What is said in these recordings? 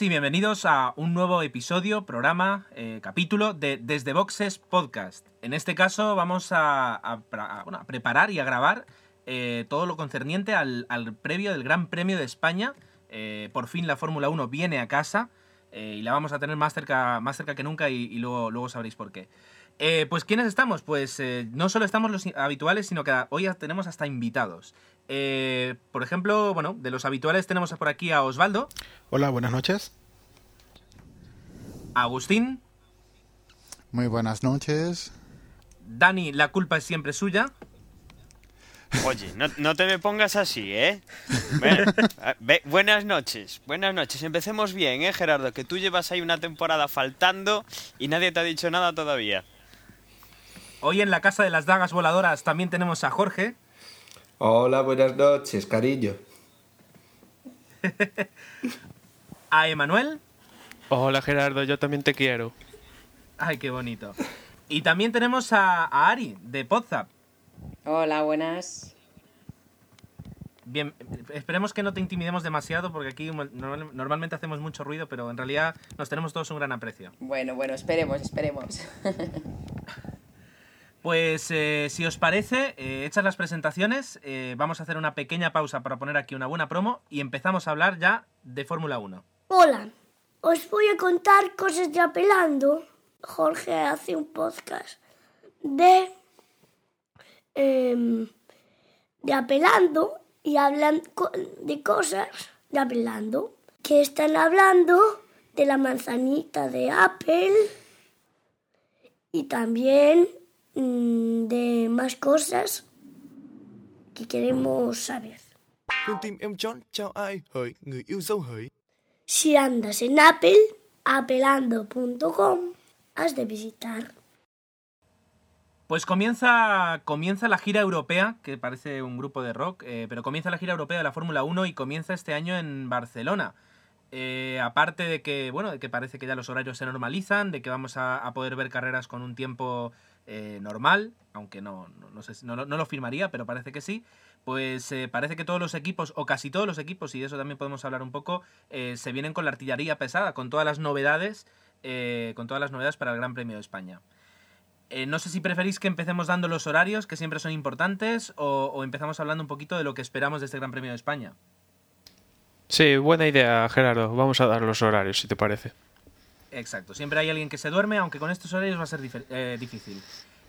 Y bienvenidos a un nuevo episodio, programa, eh, capítulo de Desde Boxes Podcast. En este caso vamos a, preparar y a grabar eh, todo lo concerniente al, previo del Gran Premio de España. Eh, por fin la Fórmula 1 viene a casa y la vamos a tener más cerca, más cerca que nunca y, luego, luego sabréis por qué. pues ¿quiénes estamos? Pues no solo estamos los habituales, sino que hoy tenemos hasta invitados. Eh, por ejemplo, bueno, de los habituales tenemos por aquí a Osvaldo. Hola, buenas noches. Agustín. Muy buenas noches. Dani, la culpa es siempre suya. Oye, no, te me pongas así, ¿eh? buenas noches, buenas noches. Empecemos bien, ¿eh, Gerardo? Que tú llevas ahí una temporada faltando y nadie te ha dicho nada todavía. Hoy en la Casa de las Dagas Voladoras también tenemos a Jorge. Hola, buenas noches, cariño. ¿A Emanuel? Hola Gerardo, yo también te quiero. Ay, qué bonito. Y también tenemos a, Ari, de Podzap. Hola, buenas. Bien, esperemos que no te intimidemos demasiado porque aquí normalmente hacemos mucho ruido, pero en realidad nos tenemos todos un gran aprecio. Bueno, bueno, esperemos, esperemos. Pues eh, si os parece, eh, hechas las presentaciones, eh, vamos a hacer una pequeña pausa para poner aquí una buena promo y empezamos a hablar ya de Fórmula 1. Hola, os voy a contar cosas de Apelando. Jorge hace un podcast de, em, de Apelando y hablan de cosas de Apelando. Que están hablando de la manzanita de Apple y también de más cosas que queremos saber. Si andas en Apple, apelando.com, has de visitar. Pues comienza, comienza la gira europea, que parece un grupo de rock, eh, pero comienza la gira europea de la Fórmula 1 y comienza este año en Barcelona. Eh, aparte de que, bueno, de que parece que ya los horarios se normalizan, de que vamos a poder ver carreras con un tiempo eh, normal, aunque no, no, sé, no, no, lo firmaría, pero parece que sí, pues eh, parece que todos los equipos, o casi todos los equipos, y de eso también podemos hablar un poco, eh, se vienen con la artillería pesada, con todas las novedades, con todas las novedades para el Gran Premio de España. no sé si preferís que empecemos dando los horarios, que siempre son importantes, o, o empezamos hablando un poquito de lo que esperamos de este Gran Premio de España. Sí, buena idea, Gerardo. Vamos a dar los horarios, si te parece. Exacto, siempre hay alguien que se duerme, aunque con estos horarios va a ser eh, difícil.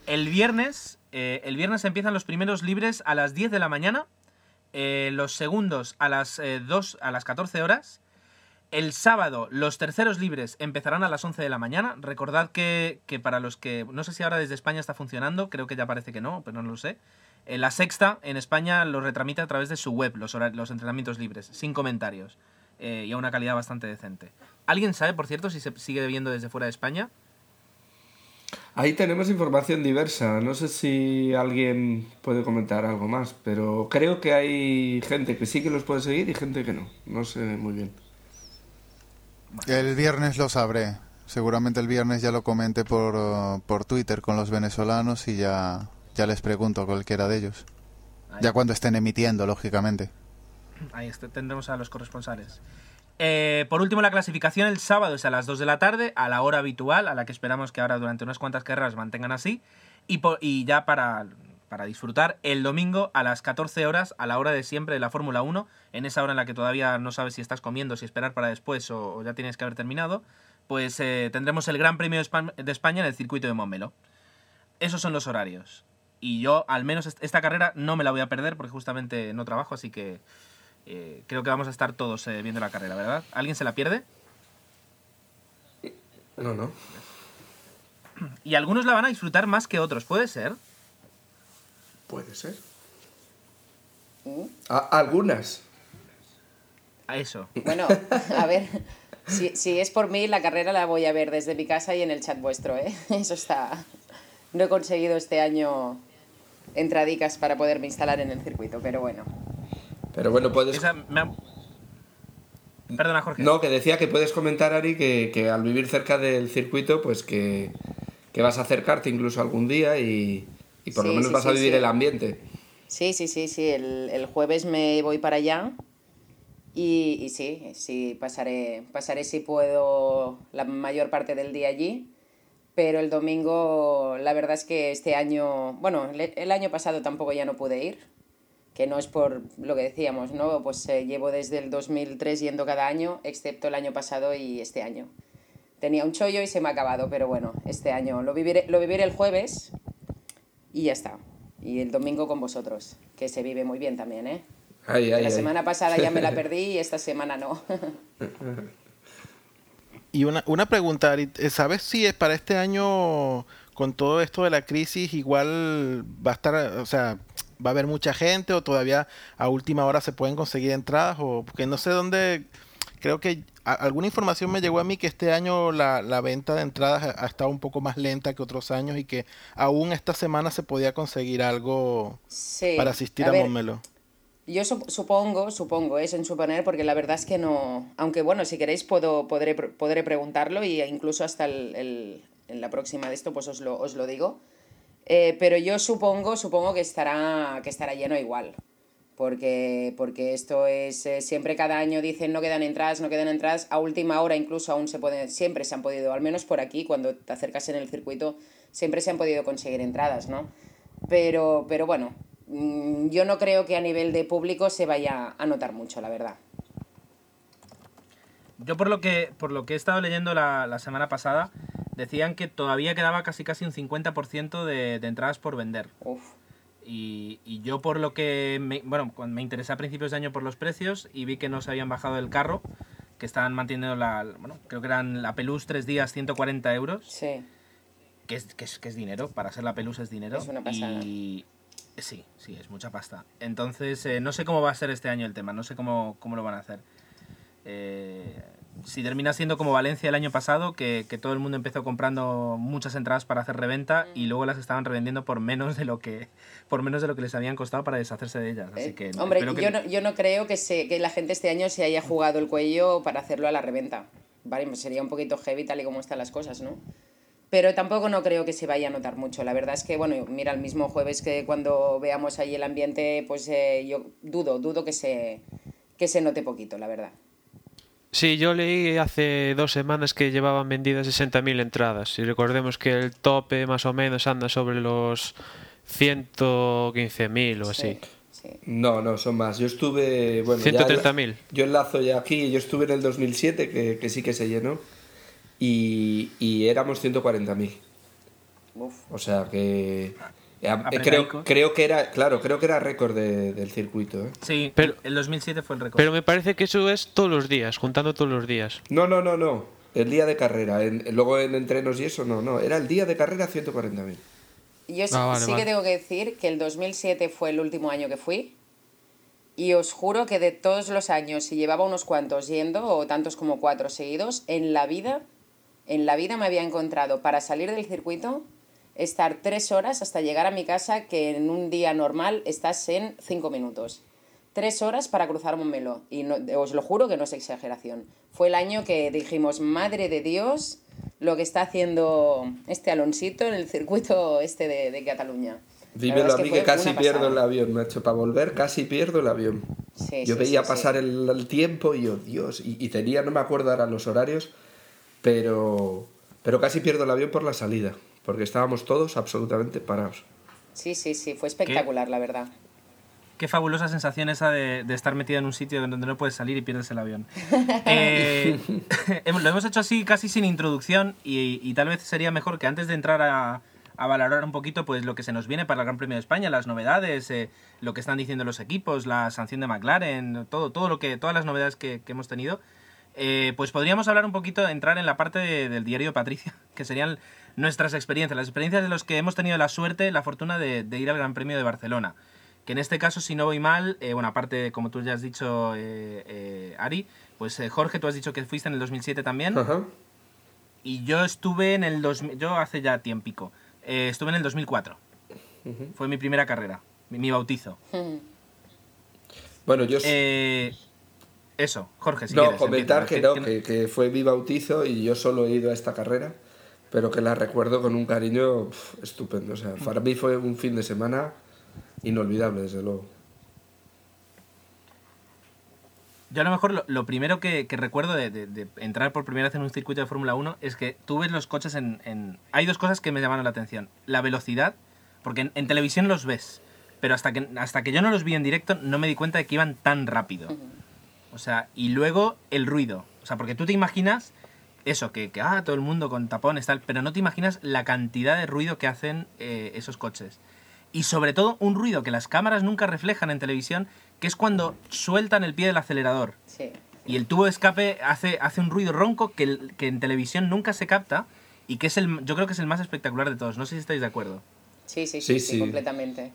El viernes, eh, el viernes empiezan los primeros libres a las 10 de la mañana, eh, los segundos a las 2 a las 14 horas. El sábado los terceros libres empezarán a las 11 de la mañana. Recordad que, para los que, no sé si ahora desde España está funcionando, creo que ya parece que no, pero no lo sé. la sexta en España lo retramita a través de su web, los, los entrenamientos libres, sin comentarios. Y a una calidad bastante decente. ¿Alguien sabe, por cierto, si se sigue viendo desde fuera de España? Ahí tenemos información diversa. No sé si alguien puede comentar algo más, pero creo que hay gente que sí que los puede seguir y gente que no. No sé muy bien. El viernes lo sabré. Seguramente el viernes ya lo comenté por, por Twitter con los venezolanos y ya, ya les pregunto a cualquiera de ellos. Ya cuando estén emitiendo, lógicamente. Ahí tendremos a los corresponsales. Eh, por último, la clasificación el sábado es a las 2 de la tarde, a la hora habitual, a la que esperamos que ahora durante unas cuantas carreras mantengan así. Y, ya para, para, disfrutar el domingo a las 14 horas, a la hora de siempre de la Fórmula 1, en esa hora en la que todavía no sabes si estás comiendo, si esperar para después o, ya tienes que haber terminado, pues eh, tendremos el Gran Premio de España en el circuito de Montmeló. Esos son los horarios. Y yo, al menos esta carrera, no me la voy a perder porque justamente no trabajo, así que eh, creo que vamos a estar todos eh, viendo la carrera, ¿verdad? ¿Alguien se la pierde? No, no. Y algunos la van a disfrutar más que otros, ¿puede ser? Puede ser. algunas. A eso. Bueno, a ver, si, si, es por mí, la carrera la voy a ver desde mi casa y en el chat vuestro, ¿eh? Eso está... No he conseguido este año entradicas para poderme instalar en el circuito, pero bueno. Pero bueno, puedes... Perdona, Jorge. No, que decía que puedes comentar, Ari, que, al vivir cerca del circuito, pues que, vas a acercarte incluso algún día y, por lo menos vas a vivir el ambiente. Sí, sí, sí, sí. El, jueves me voy para allá Y, y sí, sí, pasaré, pasaré si puedo la mayor parte del día allí. Pero el domingo, la verdad es que este año, bueno, el año pasado tampoco ya no pude ir, que no es por lo que decíamos, ¿no? Pues eh, llevo desde el 2003 yendo cada año, excepto el año pasado y este año. Tenía un chollo y se me ha acabado, pero bueno, este año lo viviré, lo viviré el jueves y ya está. Y el domingo con vosotros, que se vive muy bien también, ¿eh? Ay, ay, la ay. semana pasada ya me la perdí y esta semana no. Y una, una pregunta, Ari, eh, ¿sabes si es para este año, con todo esto de la crisis, igual va a estar, o sea, va a haber mucha gente o todavía a última hora se pueden conseguir entradas? O porque no sé dónde, creo que a- alguna información me llegó a mí que este año la, la venta de entradas ha, ha estado un poco más lenta que otros años y que aún esta semana se podía conseguir algo Sí, para asistir a a, ver. Yo sup- supongo, supongo, es en suponer, porque la verdad es que no. Aunque bueno, si queréis puedo, podré, podré preguntarlo y incluso hasta el, el- en la próxima de esto pues os lo, os lo digo. Eh, pero yo supongo, supongo que estará, que estará lleno igual. Porque, porque esto es. eh, siempre cada año dicen no quedan entradas, no quedan entradas. A última hora incluso aún se pueden. Siempre se han podido, al menos por aquí, cuando te acercas en el circuito, siempre se han podido conseguir entradas, ¿no? Pero, pero bueno, mm, yo no creo que a nivel de público se vaya a notar mucho, la verdad. Yo por lo que, por lo que he estado leyendo la, la semana pasada, decían que todavía quedaba casi casi un 50% de, de entradas por vender. Uf. Y, y yo por lo que, me, bueno, me interesé a principios de año por los precios y vi que no se habían bajado del carro, que estaban manteniendo la, bueno, creo que eran la Pelús tres días 140 euros, Sí. que es, que es, que es dinero, para ser la Pelús es dinero. Es una pasada. Y sí, sí, es mucha pasta. Entonces, eh, no sé cómo va a ser este año el tema, no sé cómo, cómo lo van a hacer. Eh, si termina siendo como Valencia el año pasado, que, que todo el mundo empezó comprando muchas entradas para hacer reventa y luego las estaban revendiendo por menos de lo que por menos de lo que les habían costado para deshacerse de ellas. Así Eh, que Hombre, espero que- yo, no, yo no creo que, se, que la gente este año se haya jugado el cuello para hacerlo a la reventa. Vale, pues sería un poquito heavy tal y como están las cosas, ¿no? Pero tampoco no creo que se vaya a notar mucho. La verdad es que, bueno, mira, el mismo jueves que cuando veamos ahí el ambiente, pues eh, yo dudo, dudo que se, que se note poquito, la verdad. Sí, yo leí hace dos semanas que llevaban vendidas 60.000 entradas y recordemos que el tope más o menos anda sobre los 115.000 o así. Sí. No, no, son más. Yo estuve. Bueno, ya- 130.000. Yo enlazo ya aquí. Yo estuve en el 2007, que, que sí que se llenó. Y, y éramos 140.000. Uf. O sea que. Eh, Apretadicos. creo, creo que era. Claro, creo que era récord de- del circuito. ¿eh? Sí, Pero- el 2007 fue el récord. Pero me parece que eso es todos los días, juntando todos los días. No, no, no, no. El día de carrera. En- luego en entrenos y eso, no, no. Era el día de carrera 140.000. Yo sí, Ah, vale, sí vale. que tengo que decir que el 2007 fue el último año que fui. Y os juro que de todos los años, si llevaba unos cuantos yendo, o tantos como cuatro seguidos, en la vida, en la vida me había encontrado para salir del circuito, estar tres horas hasta llegar a mi casa, que en un día normal estás en cinco minutos. Tres horas para cruzar Montmeló. Y no, os lo juro que no es exageración. Fue el año que dijimos, madre de Dios, lo que está haciendo este Alonsito en el circuito este de, de Cataluña. Dímelo a mí que casi pierdo el avión, macho. Para volver casi pierdo el avión. Sí, Yo sí, veía sí, pasar. El, el tiempo y yo, Dios, y, y tenía, no me acuerdo ahora los horarios, pero, pero casi pierdo el avión por la salida, porque estábamos todos absolutamente parados. Sí, sí, sí, fue espectacular, la verdad. Qué fabulosa sensación esa de, de estar metido en un sitio donde no puedes salir y pierdes el avión. Eh, lo hemos hecho así casi sin introducción y, y tal vez sería mejor que antes de entrar a, a valorar un poquito pues lo que se nos viene para el Gran Premio de España, las novedades, eh, lo que están diciendo los equipos, la sanción de McLaren, todo, todo lo que, todas las novedades que, que hemos tenido. eh, pues podríamos hablar un poquito, entrar en la parte de- del diario de Patricia, que serían nuestras experiencias, las experiencias de los que hemos tenido la suerte, la fortuna de, de ir al Gran Premio de Barcelona. Que en este caso, si no voy mal, eh, bueno, aparte, como tú ya has dicho, eh, eh, Ari, pues eh, Jorge, tú has dicho que fuiste en el 2007 también. Ajá. Y yo estuve en el 2000, yo hace ya tiempico, estuve en el 2004. Fue mi primera carrera, mi, mi bautizo. Bueno, yo... Eso, Jorge, si no, quieres. comentar empieza, que no, que, que fue mi bautizo y yo solo he ido a esta carrera, pero que la recuerdo con un cariño pf, estupendo. O sea, para mí fue un fin de semana inolvidable, desde luego. Yo a lo mejor lo, lo primero que, que recuerdo de, de- de entrar por primera vez en un circuito de Fórmula 1 es que tú ves los coches en, en- Hay dos cosas que me llamaron la atención. La velocidad, porque en, en televisión los ves, pero hasta que, hasta que yo no los vi en directo no me di cuenta de que iban tan rápido. O sea, y luego el ruido. O sea, porque tú te imaginas eso, que, que ah, todo el mundo con tapones, tal, pero no te imaginas la cantidad de ruido que hacen eh, esos coches. Y sobre todo un ruido que las cámaras nunca reflejan en televisión, que es cuando sueltan el pie del acelerador. Sí. Y el tubo de escape hace, hace un ruido ronco que, que en televisión nunca se capta y que es el, yo creo que es el más espectacular de todos. No sé si estáis de acuerdo. Sí, sí, sí, Sí, sí, sí. completamente.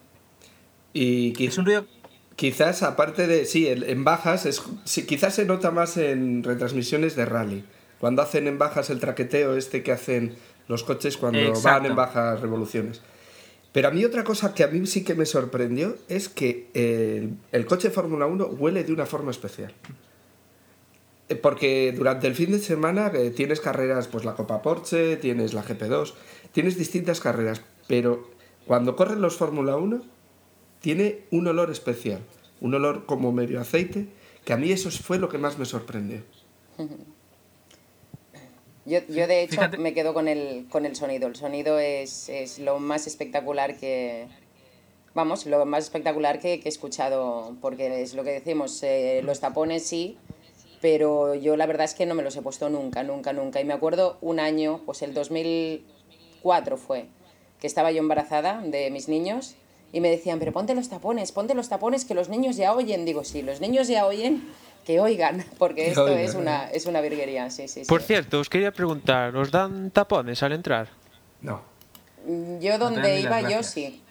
Y Es un ruido... quizás, aparte de. Sí, en, en bajas, es, sí, quizás se nota más en retransmisiones de rally. Cuando hacen en bajas el traqueteo este que hacen los coches cuando van Exacto. en bajas revoluciones. Pero a mí otra cosa que a mí sí que me sorprendió es que el, el coche de Fórmula 1 huele de una forma especial. Eh, Porque durante el fin de semana eh, tienes carreras, pues la Copa Porsche, tienes la GP2, tienes distintas carreras, pero cuando corren los Fórmula 1 tiene un olor especial, un olor como medio aceite, que a mí eso fue lo que más me sorprendió. Yo, yo de hecho Fíjate- me quedo con el, con el sonido. El sonido es, es lo más espectacular que... Vamos, lo más espectacular que, que he escuchado, porque es lo que decimos, eh, los tapones sí, pero yo la verdad es que no me los he puesto nunca, nunca, nunca. Y me acuerdo un año, pues el 2004 fue, que estaba yo embarazada de mis niños y me decían, pero ponte los tapones, ponte los tapones que los niños ya oyen. Digo, sí, los niños ya oyen, que oigan, porque Que esto oigan, es ¿eh? una, es una virguería, sí, sí, sí. Por cierto, os quería preguntar, ¿os dan tapones al entrar? No. Mm, Yo donde iba, yo sí.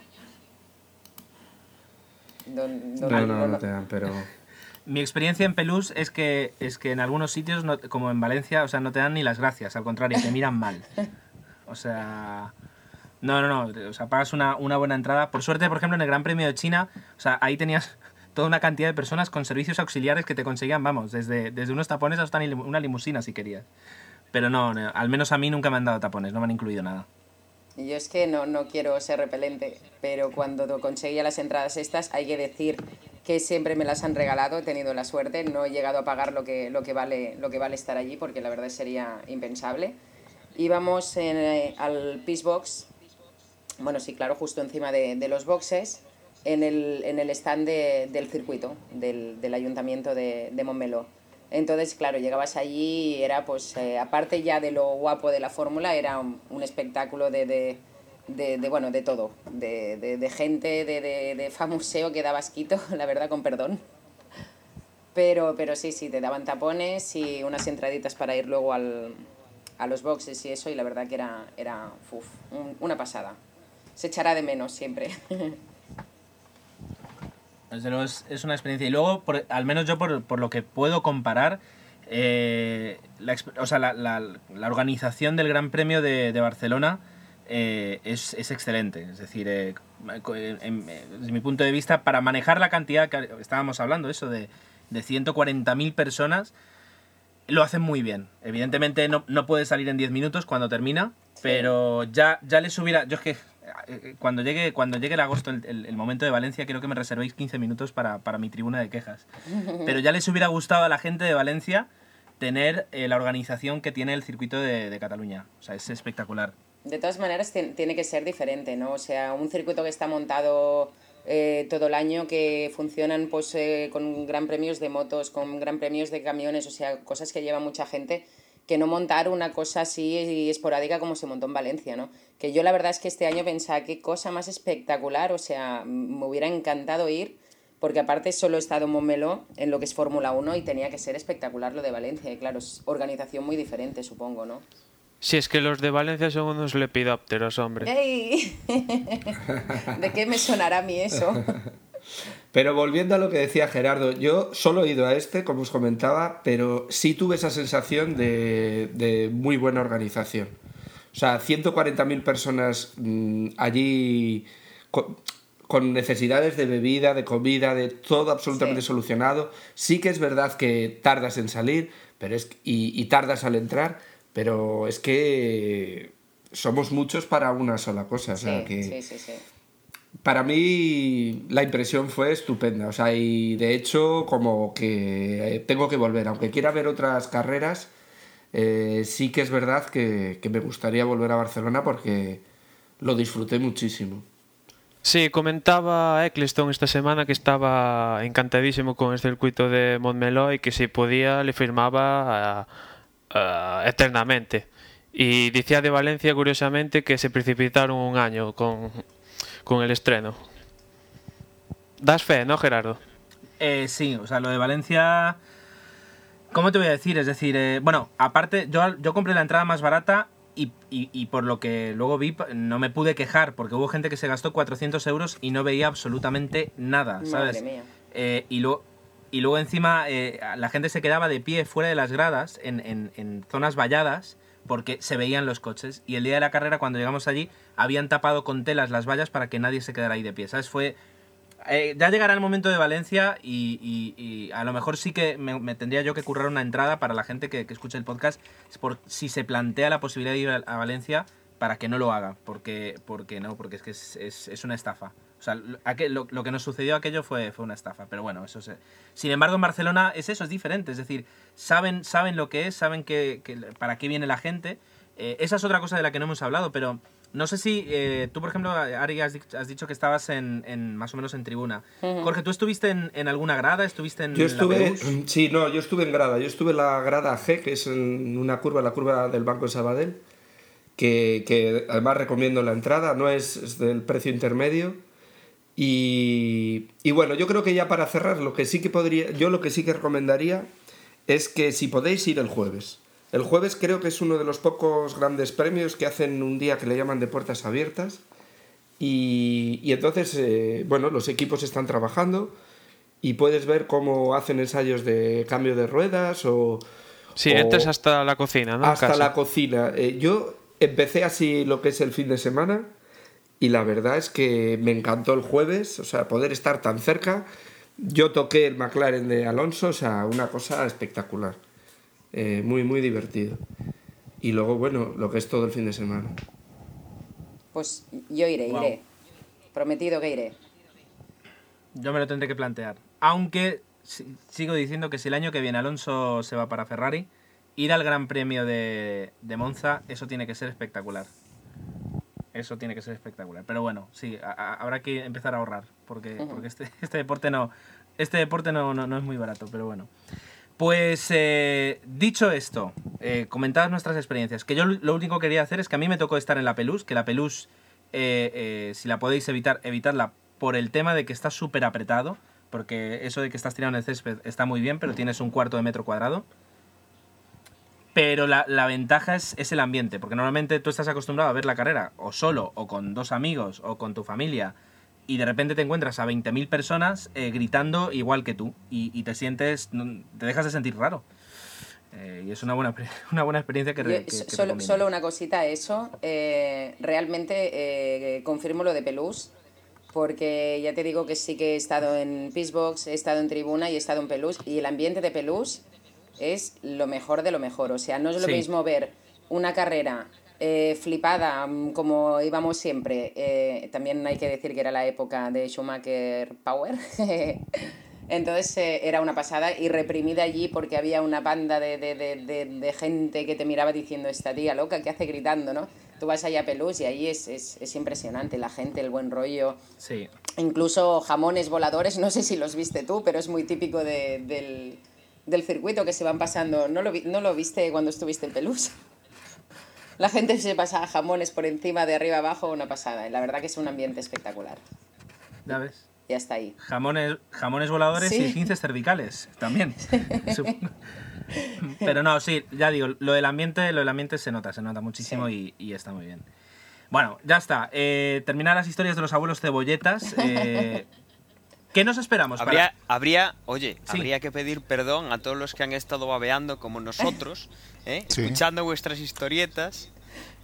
Don- No, don- no, no- no te dan, pero... Mi experiencia en Pelús es que, es que en algunos sitios, no- como en Valencia, o sea, no te dan ni las gracias, al contrario, te miran mal. O sea... No, no, no, o sea, pagas una, una buena entrada. Por suerte, por ejemplo, en el Gran Premio de China, o sea, ahí tenías toda una cantidad de personas con servicios auxiliares que te conseguían, vamos, desde, desde unos tapones hasta una limusina si querías. Pero no, al menos a mí nunca me han dado tapones, no me han incluido nada. Yo es que no, no quiero ser repelente, pero cuando conseguía las entradas estas, hay que decir que siempre me las han regalado, he tenido la suerte, no he llegado a pagar lo que, lo que, vale, lo que vale estar allí, porque la verdad sería impensable. Íbamos eh, al Peace bueno, sí, claro, justo encima de los boxes, en el, en el stand de- del circuito, del, del ayuntamiento de, de Montmeló. Entonces, claro, llegabas allí y era, pues, eh, aparte ya de lo guapo de la fórmula, era un, un espectáculo de, de, bueno, de todo, de, gente, de, famuseo que daba asquito, la verdad, con perdón. Pero, pero sí, sí, te daban tapones y unas entraditas para ir luego al, a los boxes y eso, y la verdad que era, era uf, un- una pasada. Se echará de menos siempre. Desde luego es, es una experiencia. Y luego, por- al menos yo por, por lo que puedo comparar, eh, la, o sea, la, la- la organización del Gran Premio de, de Barcelona eh, es, es excelente. Es decir, eh, en- desde mi punto de vista, para manejar la cantidad que estábamos hablando, eso de, de 140.000 personas, lo hacen muy bien. Evidentemente no, no puede salir en 10 minutos cuando termina, pero ya, ya les hubiera... Yo es que cuando llegue, cuando llegue el agosto, el, el- el momento de Valencia, quiero que me reservéis 15 minutos para, para mi tribuna de quejas. Pero ya les hubiera gustado a la gente de Valencia tener eh, la organización que tiene el circuito de, de Cataluña. O sea, es espectacular. De todas maneras, tien- tiene que ser diferente, ¿no? O sea, un circuito que está montado eh, todo el año, que funcionan pues, eh, con gran premios de motos, con gran premios de camiones, o sea, cosas que lleva mucha gente, que no montar una cosa así esporádica como se montó en Valencia, ¿no? Que yo la verdad es que este año pensaba, qué cosa más espectacular, o sea, me hubiera encantado ir, porque aparte solo he estado en Montmeló, en lo que es Fórmula 1, y tenía que ser espectacular lo de Valencia, y claro, es organización muy diferente, supongo, ¿no? Si es que los de Valencia son unos lepidópteros, hombre. ¡Ey! ¿De qué me sonará a mí eso? Pero volviendo a lo que decía Gerardo, yo solo he ido a este, como os comentaba, pero sí tuve esa sensación de, de muy buena organización. O sea, 140.000 personas mm, allí con, con necesidades de bebida, de comida, de todo absolutamente Sí. solucionado. Sí que es verdad que tardas en salir pero es, y, y tardas al entrar, pero es que somos muchos para una sola cosa. O sea, que, sí, sí, sí. Para mí la impresión fue estupenda. O sea, y de hecho, como que eh, tengo que volver. Aunque quiera ver otras carreras, eh, sí que es verdad que, que me gustaría volver a Barcelona porque lo disfruté muchísimo. Sí, comentaba Eccleston esta semana que estaba encantadísimo con el circuito de Montmeló y que si podía le firmaba uh, eternamente. Y decía de Valencia, curiosamente, que se precipitaron un año con, con el estreno. Das fe, ¿no, Gerardo? Eh, sí, o sea, lo de Valencia... ¿Cómo te voy a decir? Es decir, eh, bueno, aparte, yo, yo compré la entrada más barata y, y, y, por lo que luego vi, no me pude quejar, porque hubo gente que se gastó 400 euros y no veía absolutamente nada, ¿sabes? Eh, y, luego, y luego encima eh, la gente se quedaba de pie fuera de las gradas, en, en, en, zonas valladas, porque se veían los coches. Y el día de la carrera, cuando llegamos allí, habían tapado con telas las vallas para que nadie se quedara ahí de pie, ¿sabes? Fue... Eh, ya llegará el momento de Valencia y, y, a lo mejor sí que me, tendría yo que currar una entrada para la gente que, que escuche el podcast si se plantea la posibilidad de ir a, Valencia para que no lo haga, porque, porque no, porque es que es, es una estafa. O sea, lo, lo, que nos sucedió aquello fue, fue una estafa, pero bueno, eso es... Sin embargo, en Barcelona es eso, es diferente, es decir, saben, saben lo que es, saben que, que para qué viene la gente. Eh, esa es otra cosa de la que no hemos hablado, pero no sé si eh, tú, por ejemplo, Ari, has, has dicho que estabas en, en, más o menos en tribuna. Uh -huh. Jorge, ¿tú estuviste en, en, alguna grada? ¿Estuviste en Yo estuve, sí, no, yo estuve en grada. Yo estuve en la grada G, que es en una curva, la curva del Banco de Sabadell, que, que además recomiendo la entrada, no es, es del precio intermedio. Y, y, bueno, yo creo que ya para cerrar, lo que sí que podría, yo lo que sí que recomendaría es que si podéis ir el jueves. El jueves creo que es uno de los pocos grandes premios que hacen un día que le llaman de puertas abiertas. Y, y entonces, eh, bueno, los equipos están trabajando y puedes ver cómo hacen ensayos de cambio de ruedas o... Sí, o entras hasta la cocina, ¿no? Hasta la cocina. Eh, yo empecé así lo que es el fin de semana y la verdad es que me encantó el jueves, o sea, poder estar tan cerca. Yo toqué el McLaren de Alonso, o sea, una cosa espectacular. Eh, muy, muy divertido. Y luego, bueno, lo que es todo el fin de semana. Pues yo iré, wow. iré. Prometido que iré. Yo me lo tendré que plantear. Aunque sigo diciendo que si el año que viene Alonso se va para Ferrari, ir al Gran Premio de, de Monza, eso tiene que ser espectacular. Eso tiene que ser espectacular. Pero bueno, sí, a, a, habrá que empezar a ahorrar, porque, uh -huh. porque este, este deporte no, este deporte no, no, no es muy barato, pero bueno. Pues eh, dicho esto, eh, comentadas nuestras experiencias, que yo lo único que quería hacer es que a mí me tocó estar en la Pelús, que la Pelús, eh, si la podéis evitar, evitarla por el tema de que está súper apretado, porque eso de que estás tirando en el césped está muy bien, pero tienes un cuarto de metro cuadrado. Pero la, la ventaja es, es, el ambiente, porque normalmente tú estás acostumbrado a ver la carrera o solo, o con dos amigos, o con tu familia, y de repente te encuentras a 20.000 personas eh, gritando igual que tú y, y, te sientes, te dejas de sentir raro. Eh, y es una buena, una buena experiencia que, que, que solo, solo, una cosita eso, eh, realmente confirmo lo de Pelús, porque ya te digo que sí que he estado en Peacebox, he estado en Tribuna y he estado en Pelús, y el ambiente de Pelús es lo mejor de lo mejor. O sea, no es lo sí. mismo ver una carrera eh, flipada, mm, como íbamos siempre. Eh, también hay que decir que era la época de Schumacher Power. Entonces eh, era una pasada y reprimida allí porque había una banda de, de, de, de, gente que te miraba diciendo, esta tía loca, ¿qué hace gritando? ¿no? Tú vas allá a Pelús y ahí es, es, es impresionante, la gente, el buen rollo. Sí. Incluso jamones voladores, no sé si los viste tú, pero es muy típico del, del circuito que se van pasando. ¿No lo, ¿No lo viste cuando estuviste en Pelús? la gente se pasa jamones por encima, de arriba abajo, una pasada. Y la verdad que es un ambiente espectacular. ¿Ya ves? Ya está ahí. Jamones, jamones voladores ¿Sí? y 15 cervicales también. Pero no, sí, ya digo, lo del ambiente, lo del ambiente se nota, se nota muchísimo sí. y, y, está muy bien. Bueno, ya está. Eh, terminar las historias de los abuelos cebolletas. Eh, ¿Qué nos esperamos? Habría, para... habría oye, sí. habría que pedir perdón a todos los que han estado babeando como nosotros, ¿eh? sí. escuchando vuestras historietas.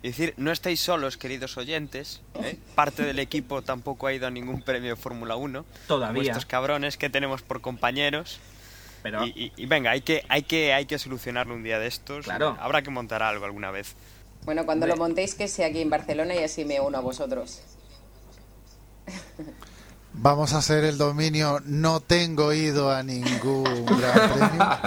Y decir, no estáis solos, queridos oyentes. ¿eh? Parte del equipo tampoco ha ido a ningún premio de Fórmula 1. Todavía. Estos cabrones que tenemos por compañeros. Pero... Y, y, y, venga, hay que, hay, que, hay que solucionarlo un día de estos. Claro. Habrá que montar algo alguna vez. Bueno, cuando lo montéis, que sea aquí en Barcelona y así me uno a vosotros. Vamos a hacer el dominio. No tengo ido a ningún gran premio.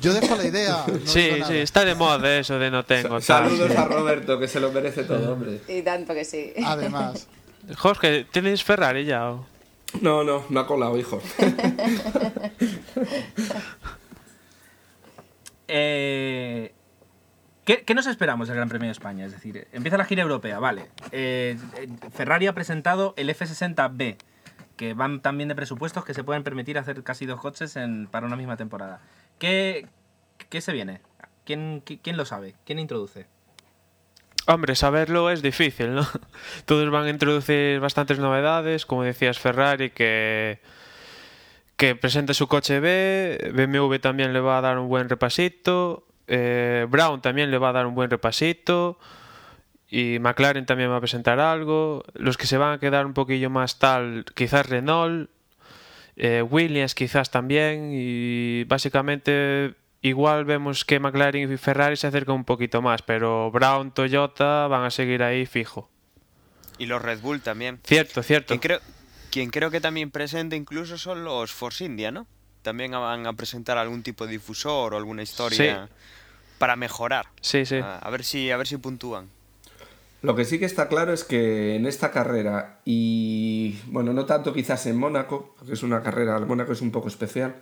Yo dejo la idea. sí, sí, está de moda eso de no tengo. Saludos a Roberto, que se lo merece todo, hombre. Y tanto que sí. Además. Jorge, ¿tienes Ferrari ya? O? No, no, no ha colado, hijo. eh, ¿qué, nos esperamos del Gran Premio de España? Es decir, empieza la gira europea, vale. Eh, Ferrari ha presentado el F60B, que van tan bien de presupuestos que se pueden permitir hacer casi dos coches para una misma temporada. ¿Qué, qué se viene? ¿Quién, ¿Quién lo sabe? ¿Quién introduce? Hombre, saberlo es difícil, ¿no? Todos van a introducir bastantes novedades, como decías Ferrari, que, que presenta su coche B, BMW también le va a dar un buen repasito, eh, Brown también le va a dar un buen repasito, y McLaren también va a presentar algo, los que se van a quedar un poquillo más tal, quizás Renault, eh, Williams quizás también, y básicamente igual vemos que McLaren y Ferrari se acercan un poquito más, pero Brown, Toyota van a seguir ahí fijo. Y los Red Bull también. Cierto, cierto. Quien creo, quien creo que también presenta incluso son los Force India, ¿no? También van a presentar algún tipo de difusor o alguna historia para mejorar. Sí, sí. A, ver si, a ver si puntúan. Lo que sí que está claro es que en esta carrera, y bueno, no tanto quizás en Mónaco, porque es una carrera, Mónaco es un poco especial,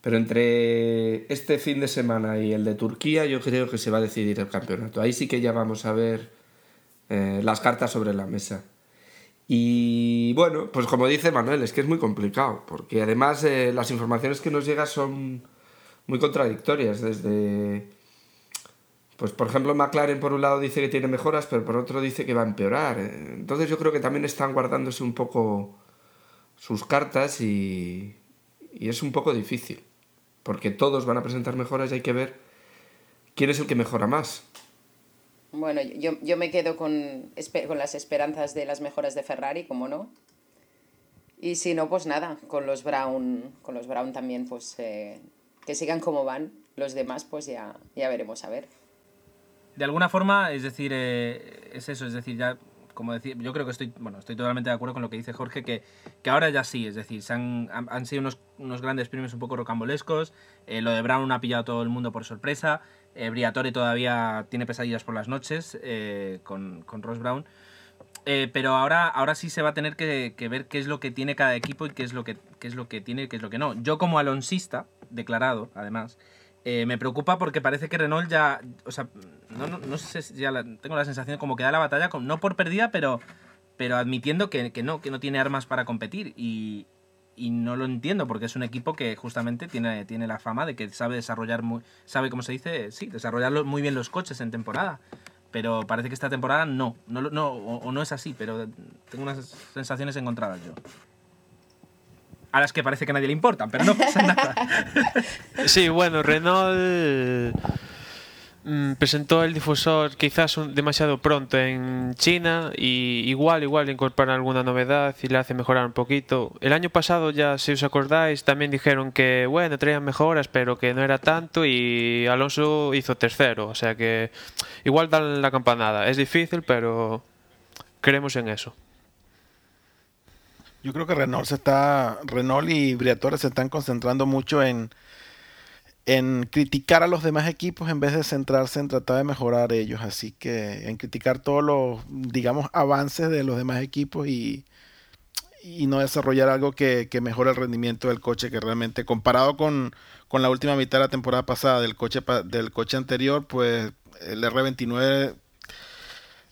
pero entre este fin de semana y el de Turquía yo creo que se va a decidir el campeonato. Ahí sí que ya vamos a ver eh, las cartas sobre la mesa. Y bueno, pues como dice Manuel, es que es muy complicado, porque además eh, las informaciones que nos llegan son muy contradictorias. Desde, pues por ejemplo, McLaren por un lado dice que tiene mejoras, pero por otro dice que va a empeorar. Entonces yo creo que también están guardándose un poco sus cartas y, y es un poco difícil porque todos van a presentar mejoras y hay que ver quién es el que mejora más. Bueno, yo, yo me quedo con, con las esperanzas de las mejoras de Ferrari, como no. Y si no, pues nada, con los Brown, con los Brown también, pues eh, que sigan como van. Los demás, pues ya, ya veremos a ver. De alguna forma, es decir, eh, es eso, es decir, ya como decir, yo creo que estoy, bueno, estoy totalmente de acuerdo con lo que dice Jorge, que, que ahora ya sí, es decir, han, han, sido unos, unos, grandes premios un poco rocambolescos, eh, lo de Brown ha pillado a todo el mundo por sorpresa, eh, Briatore todavía tiene pesadillas por las noches eh, con, con, Ross Brown, eh, pero ahora, ahora sí se va a tener que, ver qué es lo que tiene cada equipo y qué es lo que, qué es lo que tiene y qué es lo que no. Yo como alonsista, declarado además, eh, me preocupa porque parece que Renault ya. O sea, no, no, no sé ya tengo la sensación como que da la batalla, no por perdida, pero, pero admitiendo que, que, no, que no tiene armas para competir. Y, y, no lo entiendo porque es un equipo que justamente tiene, tiene la fama de que sabe desarrollar muy. sabe cómo se dice, sí, desarrollar muy bien los coches en temporada. Pero parece que esta temporada no, no, no o, no es así, pero tengo unas sensaciones encontradas yo a las que parece que nadie le importan, pero no pasa nada. Sí, bueno, Renault presentó el difusor quizás demasiado pronto en China y igual, igual incorporan alguna novedad y le hace mejorar un poquito. El año pasado ya, si os acordáis, también dijeron que, bueno, traían mejoras, pero que no era tanto y Alonso hizo tercero, o sea que igual dan la campanada. Es difícil, pero creemos en eso. Yo creo que Renault se está, Renault y Briatore se están concentrando mucho en, en criticar a los demás equipos en vez de centrarse en tratar de mejorar ellos. Así que en criticar todos los, digamos, avances de los demás equipos y, y no desarrollar algo que, que, mejore el rendimiento del coche, que realmente comparado con, con, la última mitad de la temporada pasada del coche, del coche anterior, pues el R29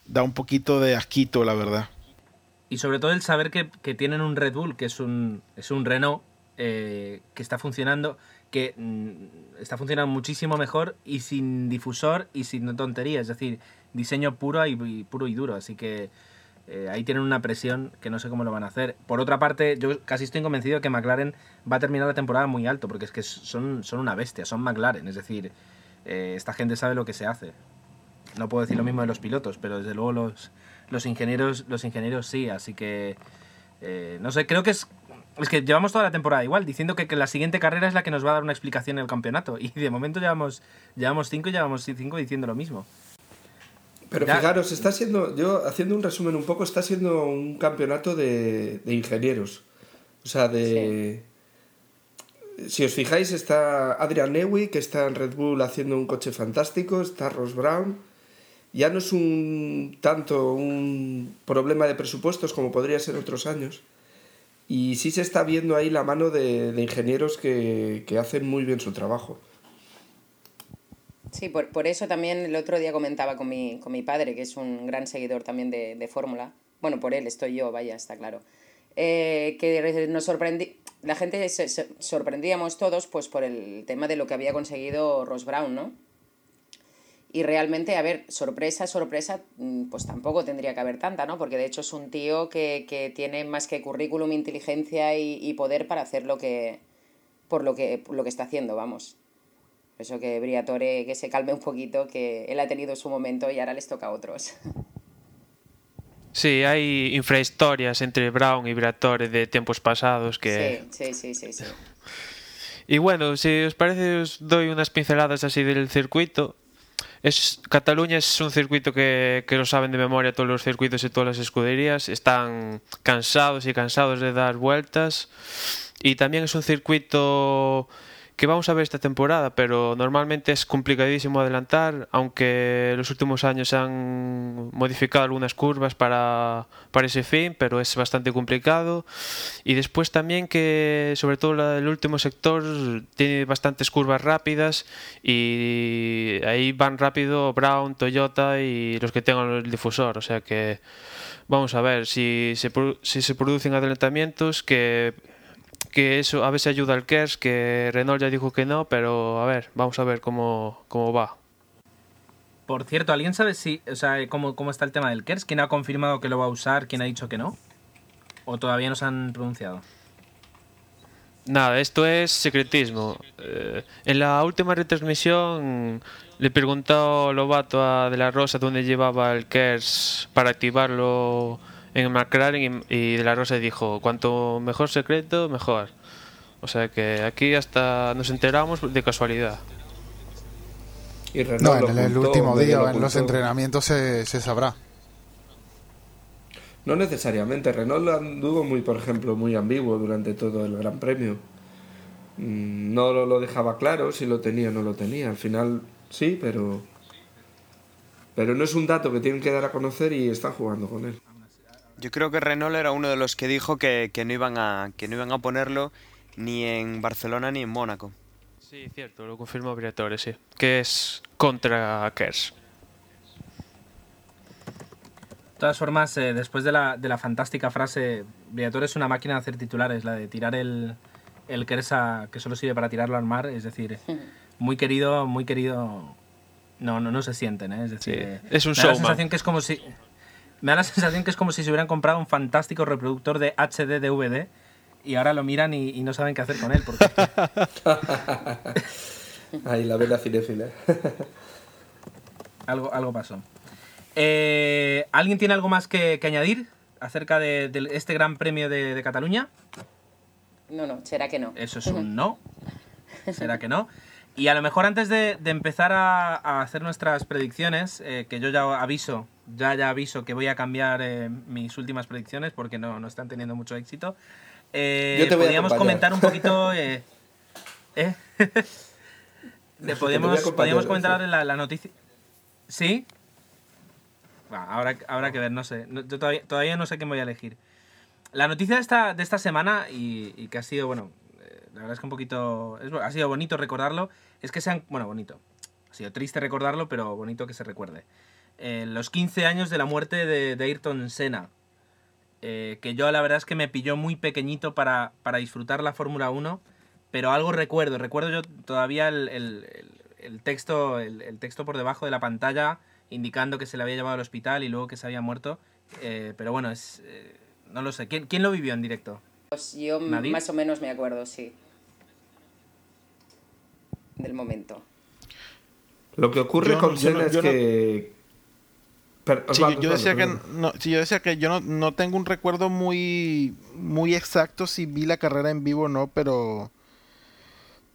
da un poquito de asquito, la verdad y sobre todo el saber que, que, tienen un Red Bull, que es un, es un Renault, eh, que está funcionando, que mm, está funcionando muchísimo mejor y sin difusor y sin tontería, es decir, diseño puro y, puro y duro, así que eh, ahí tienen una presión que no sé cómo lo van a hacer. Por otra parte, yo casi estoy convencido que McLaren va a terminar la temporada muy alto, porque es que son, son una bestia, son McLaren, es decir, eh, esta gente sabe lo que se hace. No puedo decir lo mismo de los pilotos, pero desde luego los, los ingenieros, los ingenieros sí, así que eh, no sé, creo que es es que llevamos toda la temporada igual, diciendo que, que, la siguiente carrera es la que nos va a dar una explicación en el campeonato. Y de momento llevamos, llevamos cinco y llevamos cinco diciendo lo mismo. Pero fijaros, está siendo, yo haciendo un resumen un poco, está siendo un campeonato de, ingenieros. O sea, de... Si os fijáis, está Adrian Newey, que está en Red Bull haciendo un coche fantástico, está Ross Brown. Ya no es un tanto un problema de presupuestos como podría ser otros años. Y sí se está viendo ahí la mano de, ingenieros que, que hacen muy bien su trabajo. Sí, por, por, eso también el otro día comentaba con mi, con mi padre, que es un gran seguidor también de, de Fórmula. Bueno, por él estoy yo, vaya, está claro. Eh, que nos sorprendí, la gente se, sorprendíamos todos pues por el tema de lo que había conseguido Ross Brown, ¿no? Y realmente, a ver, sorpresa, sorpresa, mm, pues tampoco tendría que haber tanta, ¿no? Porque de hecho es un tío que, que tiene más que currículum, inteligencia y, y, poder para hacer lo que, por lo que, lo que está haciendo, vamos. Eso que Briatore que se calme un poquito, que él ha tenido su momento y ahora les toca a otros. Sí, hay infrahistorias entre Brown y Briatore de tiempos pasados que... Sí, sí, sí, sí, Y bueno, si os parece, os doy unas pinceladas así del circuito. Es, Cataluña es un circuito que, que lo saben de memoria todos los circuitos y todas las escuderías. Están cansados y cansados de dar vueltas. Y también es un circuito que vamos a ver esta temporada, pero normalmente es complicadísimo adelantar, aunque los últimos años se han modificado algunas curvas para, para ese fin, pero es bastante complicado. Y después también que, sobre todo el último sector, tiene bastantes curvas rápidas y ahí van rápido Brown, Toyota y los que tengan el difusor, o sea que vamos a ver si se, si se producen adelantamientos que que eso a veces ayuda al KERS, que Renault ya dijo que no, pero a ver, vamos a ver cómo, cómo va. Por cierto, ¿alguien sabe si, o sea, cómo, cómo está el tema del KERS? ¿Quién ha confirmado que lo va a usar? ¿Quién ha dicho que no? ¿O todavía no se han pronunciado? Nada, esto es secretismo. Eh, en la última retransmisión le preguntó Lobato a De La Rosa dónde llevaba el KERS para activarlo en McLaren y, De La Rosa dijo, cuanto mejor secreto, mejor. O sea que aquí hasta nos enteramos de casualidad. no, en el, último día, en los entrenamientos se, se, sabrá. No necesariamente. Renault anduvo muy, por ejemplo, muy ambiguo durante todo el Gran Premio. Mm, no lo, dejaba claro si lo tenía o no lo tenía. Al final sí, pero pero no es un dato que tienen que dar a conocer y están jugando con él. Yo creo que Renault era uno de los que dijo que, no, iban a, que no iban a ponerlo ni en Barcelona ni en Mónaco. Sí, cierto, lo confirmó Briatore, sí. Que es contra Kers. De todas formas, eh, después de la, de la, fantástica frase, Briatore es una máquina de hacer titulares, la de tirar el, el Kers que solo sirve para tirarlo al mar, es decir, muy querido, muy querido... No, no, no se sienten, ¿eh? es decir, es un show. La sensación que es como si me da la sensación que es como si se hubieran comprado un fantástico reproductor de HD DVD y ahora lo miran y, no saben qué hacer con él. Porque... Ahí la vela cinéfila. algo, algo pasó. Eh, ¿Alguien tiene algo más que, añadir acerca de, este gran premio de, Cataluña? No, no, será que no. Eso es un no. Será que no. Y a lo mejor antes de, empezar a, hacer nuestras predicciones, eh, que yo ya aviso ya ya aviso que voy a cambiar eh, mis últimas predicciones porque no, no, están teniendo mucho éxito. Eh, podríamos comentar un poquito. Eh, podríamos, podríamos comentar la, la, noticia. ¿Sí? ahora, habrá que ver, no sé. yo todavía, todavía, no sé qué voy a elegir. La noticia de esta, de esta semana, y, y que ha sido, bueno, la verdad es que un poquito. Es, ha sido bonito recordarlo, es que sean. Bueno, bonito. Ha sido triste recordarlo, pero bonito que se recuerde los 15 años de la muerte de, Ayrton Senna. Eh, que yo la verdad es que me pilló muy pequeñito para, para disfrutar la Fórmula 1, pero algo recuerdo, recuerdo yo todavía el, el, texto, el, texto por debajo de la pantalla indicando que se le había llevado al hospital y luego que se había muerto, eh, pero bueno, es, eh, no lo sé, ¿Quién, ¿quién, lo vivió en directo? Pues yo más o menos me acuerdo, sí, del momento. Lo que ocurre con Senna es que, sí, yo, decía que no, yo decía que yo no, tengo un recuerdo muy muy exacto si vi la carrera en vivo o no, pero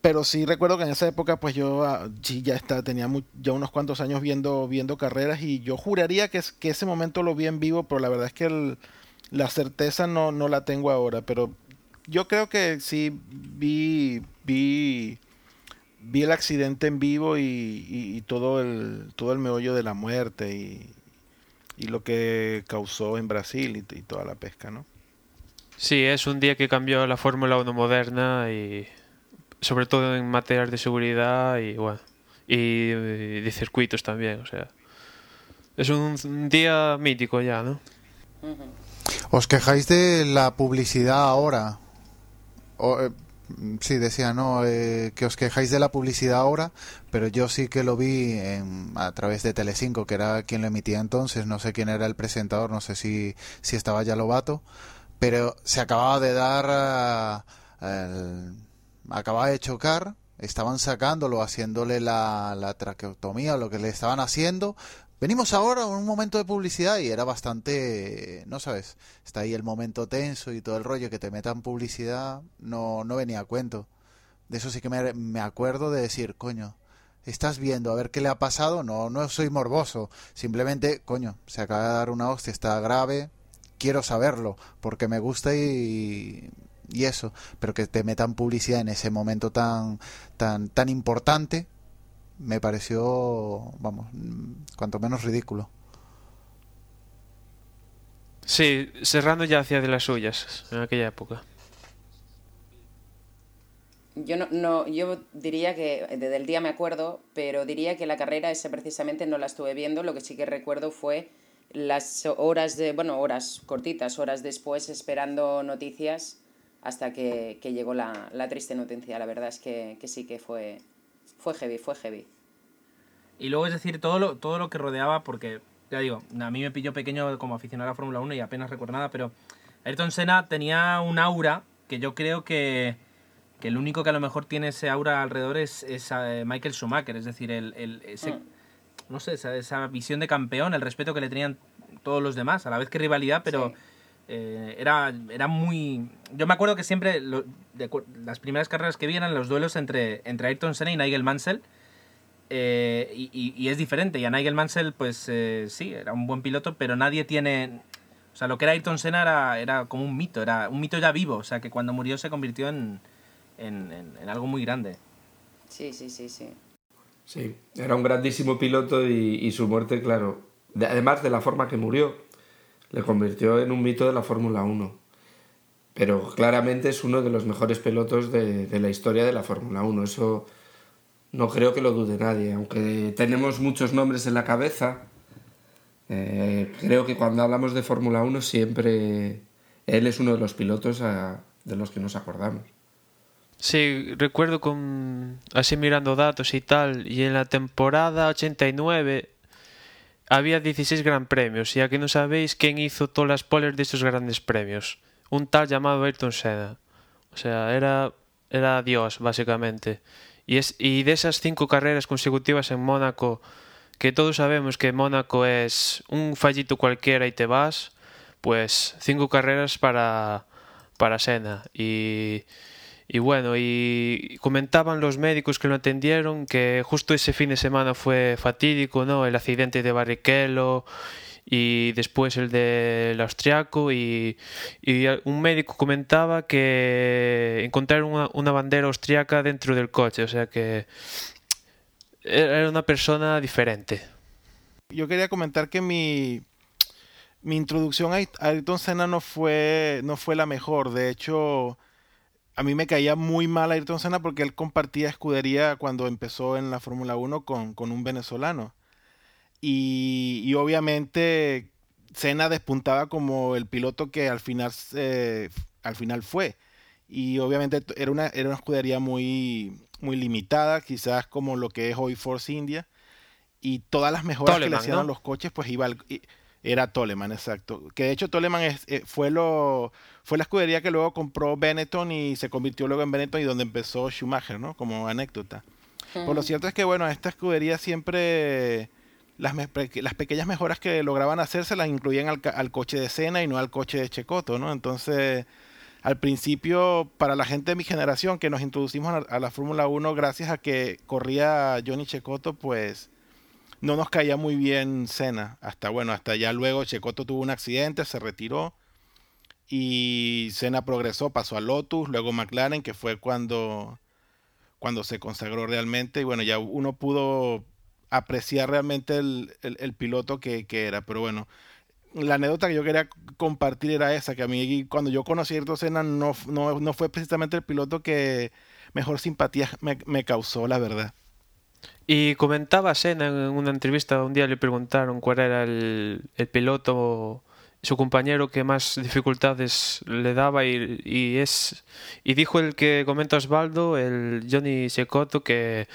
pero sí recuerdo que en esa época pues yo ah, sí ya está, tenía ya unos cuantos años viendo, viendo carreras y yo juraría que, que ese momento lo vi en vivo, pero la verdad es que la certeza no, no la tengo ahora, pero yo creo que sí vi, vi, vi el accidente en vivo y, todo, el, todo el meollo de la muerte y, lo que causó en Brasil y, y toda la pesca, ¿no? Sí, es un día que cambió la Fórmula 1 moderna y sobre todo en materias de seguridad y bueno, y, de circuitos también, o sea, es un, día mítico ya, ¿no? Os quejáis de la publicidad ahora. O, eh, sí, decía, ¿no? Eh, que os quejáis de la publicidad ahora, pero yo sí que lo vi en, a través de Telecinco, que era quien lo emitía entonces. No sé quién era el presentador, no sé si, si estaba ya Lobato, pero se acababa de dar uh, acababa de chocar, estaban sacándolo, haciéndole la, la traqueotomía, lo que le estaban haciendo. Venimos ahora en un momento de publicidad y era bastante, no sabes, está ahí el momento tenso y todo el rollo que te metan publicidad, no, no venía a cuento. De eso sí que me, me acuerdo de decir, coño, estás viendo a ver qué le ha pasado, no, no soy morboso, simplemente, coño, se acaba de dar una hostia, está grave, quiero saberlo, porque me gusta y y eso, pero que te metan publicidad en ese momento tan, tan, tan importante, me pareció, vamos, cuanto menos ridículo. Sí, Serrano ya hacía de las suyas en aquella época. Yo no, no, yo diría que desde el día me acuerdo, pero diría que la carrera esa precisamente no la estuve viendo. Lo que sí que recuerdo fue las horas de, bueno, horas cortitas, horas después esperando noticias hasta que, llegó la, triste noticia. La verdad es que, sí que fue, fue heavy, fue heavy. Y luego es decir, todo lo, todo lo que rodeaba, porque ya digo, a mí me pilló pequeño como aficionado a la Fórmula 1 y apenas recuerdo nada, pero Ayrton Senna tenía un aura que yo creo que, el único que a lo mejor tiene ese aura alrededor es, eh, Michael Schumacher, es decir, el, el ese, mm. no sé, esa, esa, visión de campeón, el respeto que le tenían todos los demás, a la vez que rivalidad, pero... Eh, era, era muy... Yo me acuerdo que siempre las primeras carreras que vi eran los duelos entre, entre Ayrton Senna y Nigel Mansell. Eh, y, es diferente. Y a Nigel Mansell, pues eh, sí, era un buen piloto, pero nadie tiene... O sea, lo que era Ayrton Senna era, era como un mito, era un mito ya vivo. O sea, que cuando murió se convirtió en, en, en algo muy grande. Sí, sí, sí, sí. Sí, era un grandísimo piloto y, y su muerte, claro, además de la forma que murió, le convirtió en un mito de la Fórmula 1. Pero claramente es uno de los mejores pilotos de, la historia de la Fórmula 1. Eso no creo que lo dude nadie. Aunque tenemos muchos nombres en la cabeza, eh, creo que cuando hablamos de Fórmula 1 siempre él es uno de los pilotos de los que nos acordamos. Sí, recuerdo con así mirando datos y tal, y en la temporada 89 había 16 gran premios y aquí no sabéis quién hizo todas las poles de estos grandes premios. Un tal llamado Ayrton Senna. O sea, era, era Dios, básicamente. Y, es, y de esas cinco carreras consecutivas en Mónaco, que todos sabemos que Mónaco es un fallito cualquiera y te vas, pues cinco carreras para, para Senna. Y y bueno, y comentaban los médicos que lo atendieron que justo ese fin de semana fue fatídico, ¿no? El accidente de Barrichello y después el del austriaco y, un médico comentaba que encontraron una, bandera austriaca dentro del coche, o sea que era una persona diferente. Yo quería comentar que mi, mi introducción a Ayrton Senna no fue, no fue la mejor, de hecho a mí me caía muy mal Ayrton Senna porque él compartía escudería cuando empezó en la Fórmula 1 con, un venezolano. Y, obviamente Senna despuntaba como el piloto que al final, al final fue. Y obviamente era una, era una escudería muy, muy limitada, quizás como lo que es hoy Force India. Y todas las mejoras que le hacían a los coches, pues iba al, era Toleman, exacto. Que de hecho Toleman es, eh, fue, lo, fue la escudería que luego compró Benetton y se convirtió luego en Benetton y donde empezó Schumacher, ¿no? Como anécdota. Por lo cierto es que, bueno, esta escudería siempre... Las, las pequeñas mejoras que lograban hacer se las incluían al, al coche de Senna y no al coche de Checoto, ¿no? Entonces, al principio, para la gente de mi generación que nos introducimos a, a la Fórmula 1 gracias a que corría Johnny Checoto, pues no nos caía muy bien Senna. Hasta bueno, hasta ya luego Checoto tuvo un accidente, se retiró y Senna progresó, pasó a Lotus, luego McLaren, que fue cuando, cuando se consagró realmente. Y bueno, ya uno pudo apreciar realmente el, el, piloto que, que, era. Pero bueno, la anécdota que yo quería compartir era esa, que a mí cuando yo conocí a Ayrton no, no, no fue precisamente el piloto que mejor simpatía me, me causó, la verdad. Y comentaba Senna en una entrevista, un día le preguntaron cuál era el, piloto su compañero que más dificultades le daba y, es y dijo el que comenta Osvaldo, el Johnny Secoto, que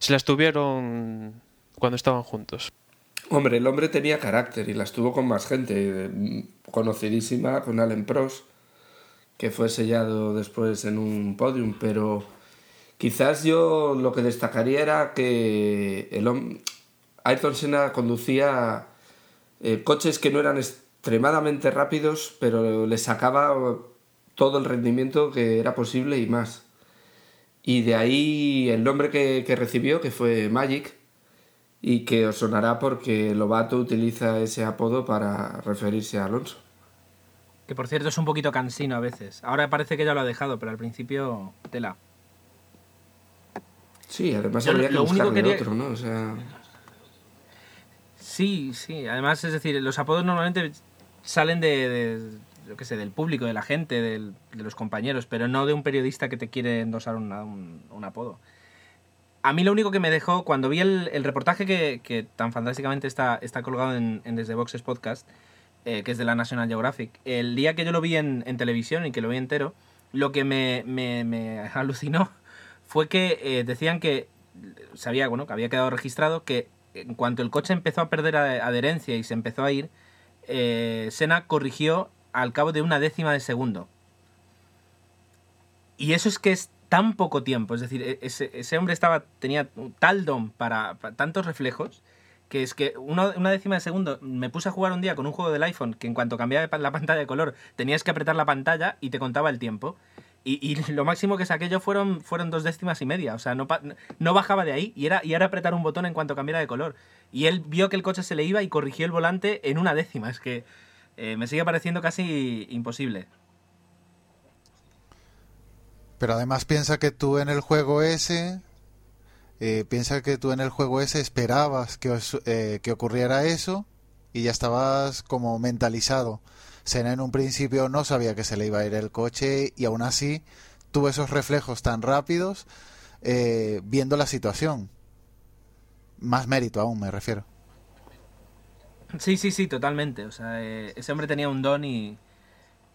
se las tuvieron cuando estaban juntos. Hombre, el hombre tenía carácter y las tuvo con más gente, conocidísima con Allen Prost, que fue sellado después en un podium, pero quizás yo lo que destacaría era que el Ayrton Senna conducía eh, coches que no eran extremadamente rápidos, pero le sacaba todo el rendimiento que era posible y más. Y de ahí el nombre que, que recibió, que fue Magic, y que os sonará porque Lobato utiliza ese apodo para referirse a Alonso. Que por cierto es un poquito cansino a veces. Ahora parece que ya lo ha dejado, pero al principio tela. Sí, además habría que buscarle otro, ¿no? O sea... Sí, sí. Además, es decir, los apodos normalmente salen de, yo qué sé, del público, de la gente, de los compañeros, pero no de un periodista que te quiere endosar un, apodo. A mí lo único que me dejó, cuando vi el, reportaje que, tan fantásticamente está, está colgado en, Desde Boxes Podcast, eh, que es de la National Geographic, el día que yo lo vi en, televisión y que lo vi entero, lo que me, alucinó fue que eh, decían que sabía, bueno, que había quedado registrado que en cuanto el coche empezó a perder adherencia y se empezó a ir, eh, Senna corrigió al cabo de una décima de segundo. Y eso es que es tan poco tiempo, es decir, e-, ese, hombre estaba, tenía tal don para, tantos reflejos que es que una, décima de segundo me puse a jugar un día con un juego del iPhone que en cuanto cambiaba la pantalla de color tenías que apretar la pantalla y te contaba el tiempo. Y, lo máximo que saqué yo fueron, fueron dos décimas y media. O sea, no, no bajaba de ahí y era, y era apretar un botón en cuanto cambiara de color. Y él vio que el coche se le iba y corrigió el volante en una décima. Es que eh, me sigue pareciendo casi imposible. Pero además piensa que tú en el juego ese, eh, piensa que tú en el juego ese esperabas que, eh, que ocurriera eso y ya estabas como mentalizado. Sena en un principio no sabía que se le iba a ir el coche y aún así tuvo esos reflejos tan rápidos eh, viendo la situación. Más mérito aún, me refiero. Sí, sí, sí, totalmente. O sea, eh, ese hombre tenía un don y,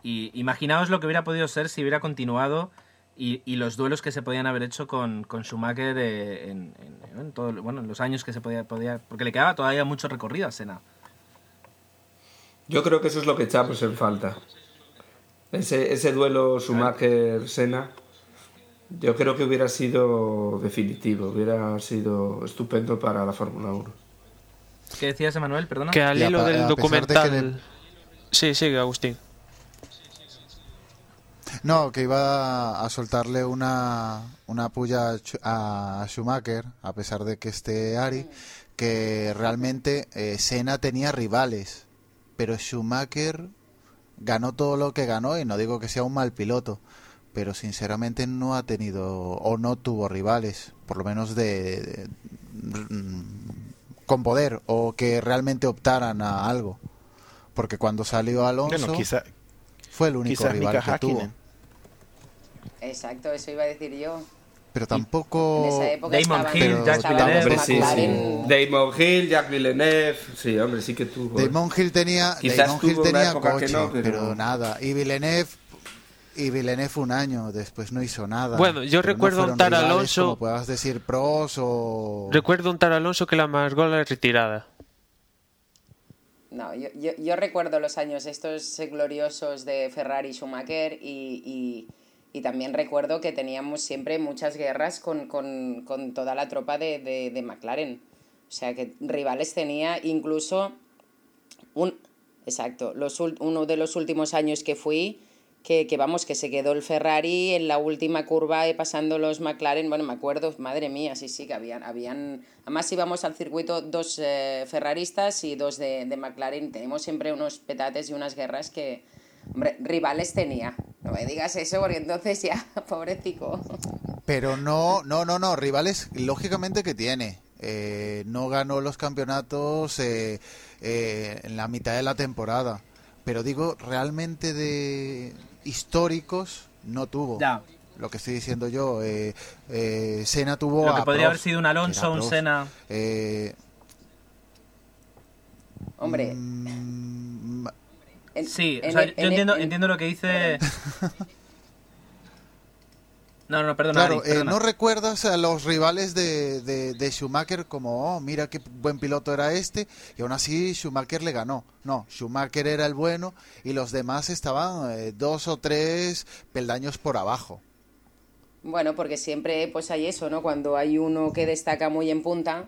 imaginaos lo que hubiera podido ser si hubiera continuado y, los duelos que se podían haber hecho con, Schumacher eh, en, en, bueno, en los años que se podía, podía... Porque le quedaba todavía mucho recorrido a Sena. Yo creo que eso es lo que echamos en falta. Ese, ese duelo Schumacher-Sena, yo creo que hubiera sido definitivo, hubiera sido estupendo para la Fórmula 1. ¿Qué decías, Emanuel? Perdona. Que al hilo del documental. Sí, sigue, Agustín. No, que iba a soltarle una, una puya a Schumacher, a pesar de que esté Ari, que realmente eh, Senna tenía rivales pero Schumacher ganó todo lo que ganó y no digo que sea un mal piloto, pero sinceramente no ha tenido o no tuvo rivales, por lo menos de, con poder o que realmente optaran a algo. Porque cuando salió Alonso fue el único rival que tuvo. Exacto, eso iba a decir yo. Pero tampoco. Damon Hill, Jack Villeneuve. Sí, sí. Damon Hill, Jack Villeneuve. Sí, hombre, sí que tuvo. Damon Hill tenía, Damon Hill tenía coche, no, pero... nada. Y Villeneuve. Y Villeneuve un año, después no hizo nada. Bueno, yo recuerdo un Tar Alonso. Como puedas decir pros o. Recuerdo un Tar Alonso que la más gola retirada. No, yo, yo, yo, recuerdo los años estos gloriosos de Ferrari Schumacher y, y y también recuerdo que teníamos siempre muchas guerras con, con, con toda la tropa de, de, de, McLaren. O sea, que rivales tenía incluso un... Exacto, los, uno de los últimos años que fui, que, que, vamos, que se quedó el Ferrari en la última curva y pasando los McLaren, bueno, me acuerdo, madre mía, sí, sí, que habían, habían además íbamos al circuito dos eh, Ferraristas y dos de, de, McLaren, tenemos siempre unos petates y unas guerras que, hombre, rivales tenía, no me digas eso porque entonces ya, pobrecico. Pero no, no, no, no, rivales, lógicamente que tiene, eh, no ganó los campeonatos eh, eh, en la mitad de la temporada, pero digo, realmente de históricos no tuvo. Ya. Lo que estoy diciendo yo, eh, eh, Senna tuvo. Lo que a podría haber sido un Alonso, un. Eh, Hombre, mm, en- Sí, o sea, yo entiendo, en- entiendo lo que dice. No, no, perdona. claro, Ari, eh, no recuerdas a los rivales de, de- de Schumacher como, oh, mira qué buen piloto era este, y aún así Schumacher le ganó. No, Schumacher era el bueno y los demás estaban eh, dos o tres peldaños por abajo. Bueno, porque siempre pues hay eso, ¿no? Cuando hay uno que destaca muy en punta,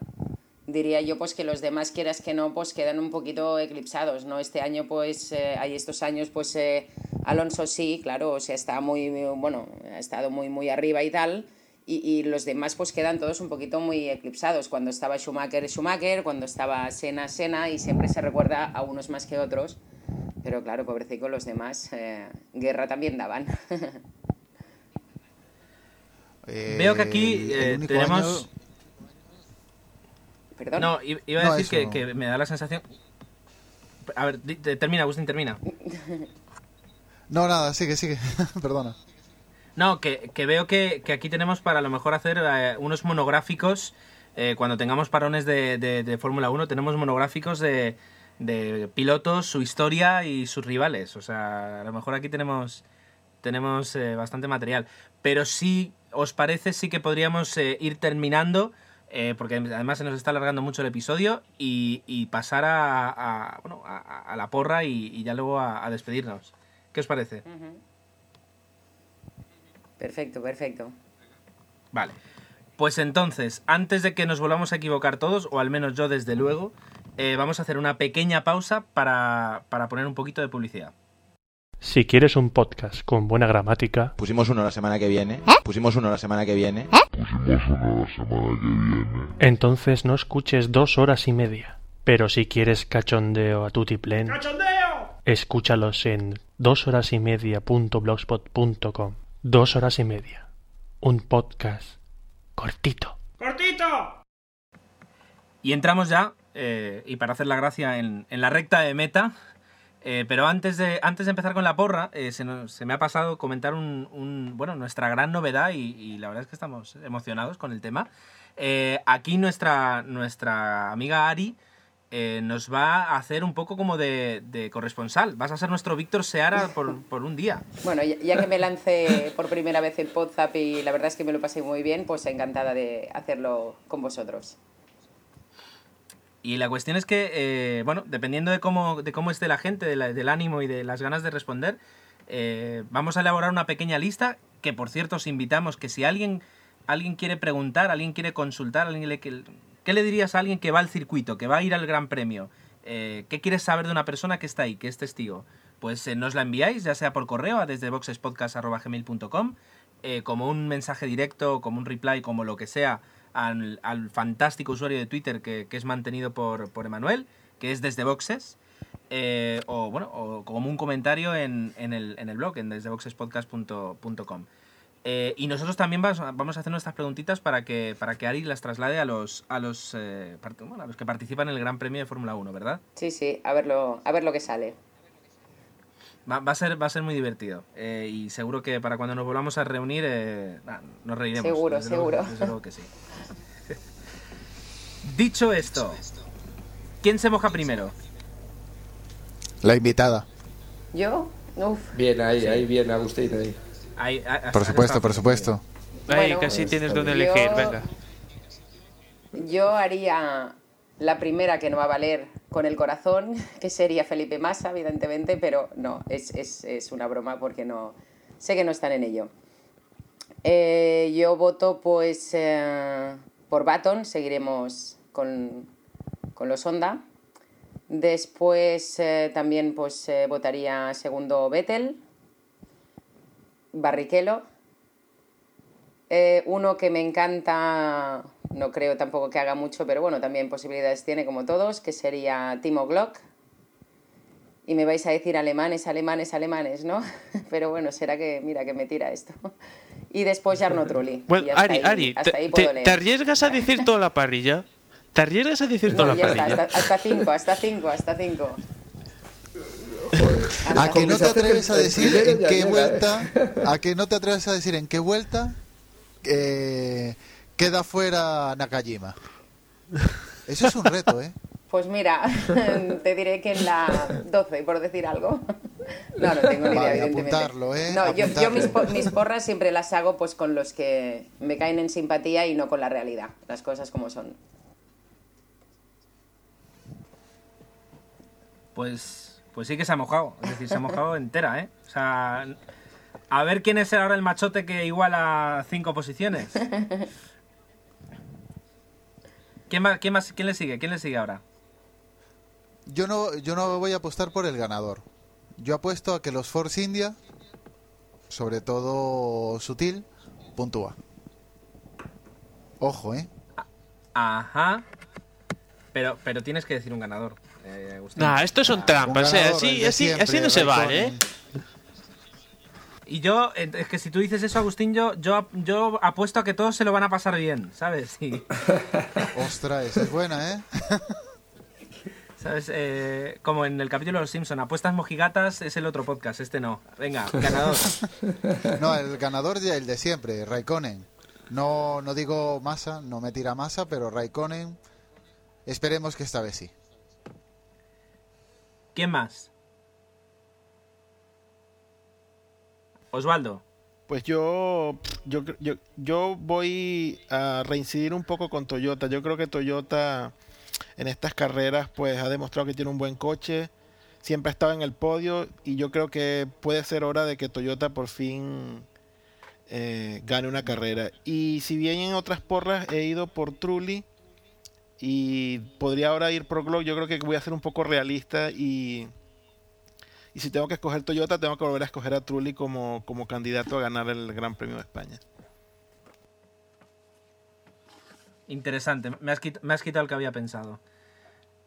diría yo pues que los demás quieras que no, pues quedan un poquito eclipsados, ¿no? Este año pues eh, hay estos años pues eh, Alonso sí, claro, o sea, está muy, bueno, ha estado muy muy arriba y tal. Y, y los demás pues quedan todos un poquito muy eclipsados. Cuando estaba Schumacher, Schumacher, cuando estaba Senna, Senna, y siempre se recuerda a unos más que otros. Pero claro, pobrecito, los demás, eh, guerra también daban. Eh, Veo que aquí eh, único tenemos. año- Perdón. No, i- iba a No, decir que, no. que me da la sensación. A ver, termina, Agustín, termina. No, nada, sigue, sigue. Perdona. No, que, que veo que, que aquí tenemos para a lo mejor hacer eh, unos monográficos. eh, cuando tengamos parones de, de- de Fórmula 1, tenemos monográficos de, de pilotos, su historia y sus rivales. O sea, a lo mejor aquí tenemos, tenemos eh, bastante material. Pero si os parece, sí que podríamos eh, ir terminando. Eh, porque además se nos está alargando mucho el episodio y, y pasar a, a, bueno, a, a la porra y, y ya luego a, despedirnos. ¿Qué os parece? Perfecto, perfecto. Vale. Pues entonces, antes de que nos volvamos a equivocar todos, o al menos yo desde luego, eh, vamos a hacer una pequeña pausa para, para poner un poquito de publicidad. Si quieres un podcast con buena gramática, Pusimos uno la semana que viene. Pusimos uno la semana que viene. entonces no escuches dos horas y media. Pero si quieres cachondeo a tutiplén, escúchalos en doshorasimedia.blogspot.com. Dos horas y media. Un podcast cortito. Y entramos ya, eh, y para hacer la gracia, en, en la recta de meta. Eh, pero antes de, antes de empezar con la porra, eh, se, me ha pasado comentar un, bueno, nuestra gran novedad y, la verdad es que estamos emocionados con el tema. Eh, aquí nuestra, nuestra amiga Ari nos va a hacer un poco como de, corresponsal. Vas a ser nuestro Víctor Seara por, un día. Bueno, ya, ya que me lancé por primera vez en Podzap y la verdad es que me lo pasé muy bien, pues encantada de hacerlo con vosotros. Y la cuestión es que, eh, bueno, dependiendo de cómo, de cómo esté la gente, del ánimo y de las ganas de responder, eh, vamos a elaborar una pequeña lista que, por cierto, os invitamos que si alguien, alguien quiere preguntar, alguien quiere consultar, alguien le, que- ¿qué le dirías a alguien que va al circuito, que va a ir al Gran Premio? Eh, ¿Qué quieres saber de una persona que está ahí, que es testigo? Pues nos la enviáis, ya sea por correo a desde boxespodcast.gmail.com, eh, como un mensaje directo, como un reply, como lo que sea, al, al fantástico usuario de Twitter que, que es mantenido por, por Emanuel, que es desde Boxes, eh, o bueno, o como un comentario en, en el, en el blog, en desdeboxespodcast.com. Eh, y nosotros también vamos a hacer nuestras preguntitas para que, para que Ari las traslade a los, a, los, eh, a los que participan en el Gran Premio de Fórmula 1, ¿verdad? Sí, sí, a verlo, a ver lo que sale. Va, va a, ser, va a ser muy divertido. eh, y seguro que para cuando nos volvamos a reunir eh, nos reiremos. Seguro, desde luego- seguro. desde luego que sí. Dicho esto, ¿quién se moja primero? La invitada. ¿Yo? Uf. Bien, ahí, ahí, bien, Agustín. Ahí. Ahí- ah, Por supuesto, por supuesto. Ahí Bueno, casi tienes está donde elegir, Yo- venga. Yo haría la primera que no va a valer con el corazón, que sería Felipe Massa, evidentemente, pero no, es, es- es una broma porque no sé que no están en ello. Eh, yo voto pues eh, por Baton, seguiremos con, con los Honda. Después eh, también pues votaría segundo Vettel. Barrichello. Uno que me encanta, no creo tampoco que haga mucho, pero bueno, también posibilidades tiene como todos, que sería Timo Glock. Y me vais a decir alemanes, alemanes, alemanes, ¿no? Pero bueno, será que, mira, que me tira esto. Y después Jarno Trulli. Bueno, Ari, ahí- Ari, hasta te, ahí te- puedo leer. te arriesgas a decir toda la parrilla? ¿Te arriesgas a decir toda No, la está, parrilla? hasta, hasta cinco, hasta cinco, hasta cinco. ¿A que no te atreves a decir en qué llega, vuelta? ¿A que no te atreves a decir en qué vuelta eh, queda fuera Nakajima? Eso es un reto, ¿eh? Pues mira, te diré que en la 12, por decir algo. No, no tengo ni idea, Vale, evidentemente. apuntarlo, ¿eh? No, yo, yo mis, mis porras siempre las hago pues con los que me caen en simpatía y no con la realidad, las cosas como son. Pues, pues sí que se ha mojado. Es decir, se ha mojado entera, ¿eh? O sea, a ver quién es ahora el machote que iguala cinco posiciones. ¿Quién, más, quién, más, ¿Quién le sigue? ¿Quién le sigue ahora? Yo no, yo no voy a apostar por el ganador. Yo apuesto a que los Force India, sobre todo Sutil, puntúa. Ojo, ¿eh? Ajá. Pero, pero tienes que decir un ganador. eh, Agustín. Nah, estos son trampas, Un ¿eh? ganador, Así, así, siempre, así no se vale, ¿eh? Y yo, es que si tú dices eso, Agustín, yo, yo, yo apuesto a que todos se lo van a pasar bien, ¿sabes? Y, Ostras, esa es buena, ¿eh? ¿Sabes? Eh, como en el capítulo de Los Simpson, apuestas mojigatas es el otro podcast, este no. Venga, ganador. No, el ganador ya el de siempre, Raikkonen. No, no digo masa, no me tira masa, pero Raikkonen, esperemos que esta vez sí. ¿Quién más? Osvaldo. Pues yo, yo, yo, yo voy a reincidir un poco con Toyota. Yo creo que Toyota en estas carreras pues ha demostrado que tiene un buen coche. Siempre ha estado en el podio y yo creo que puede ser hora de que Toyota por fin eh, gane una carrera. Y si bien en otras porras he ido por Trulli y podría ahora ir por Glock, yo creo que voy a ser un poco realista y y si tengo que escoger Toyota, tengo que volver a escoger a Trulli como, como candidato a ganar el Gran Premio de España. Interesante, me has, quit- me has quitado el que había pensado.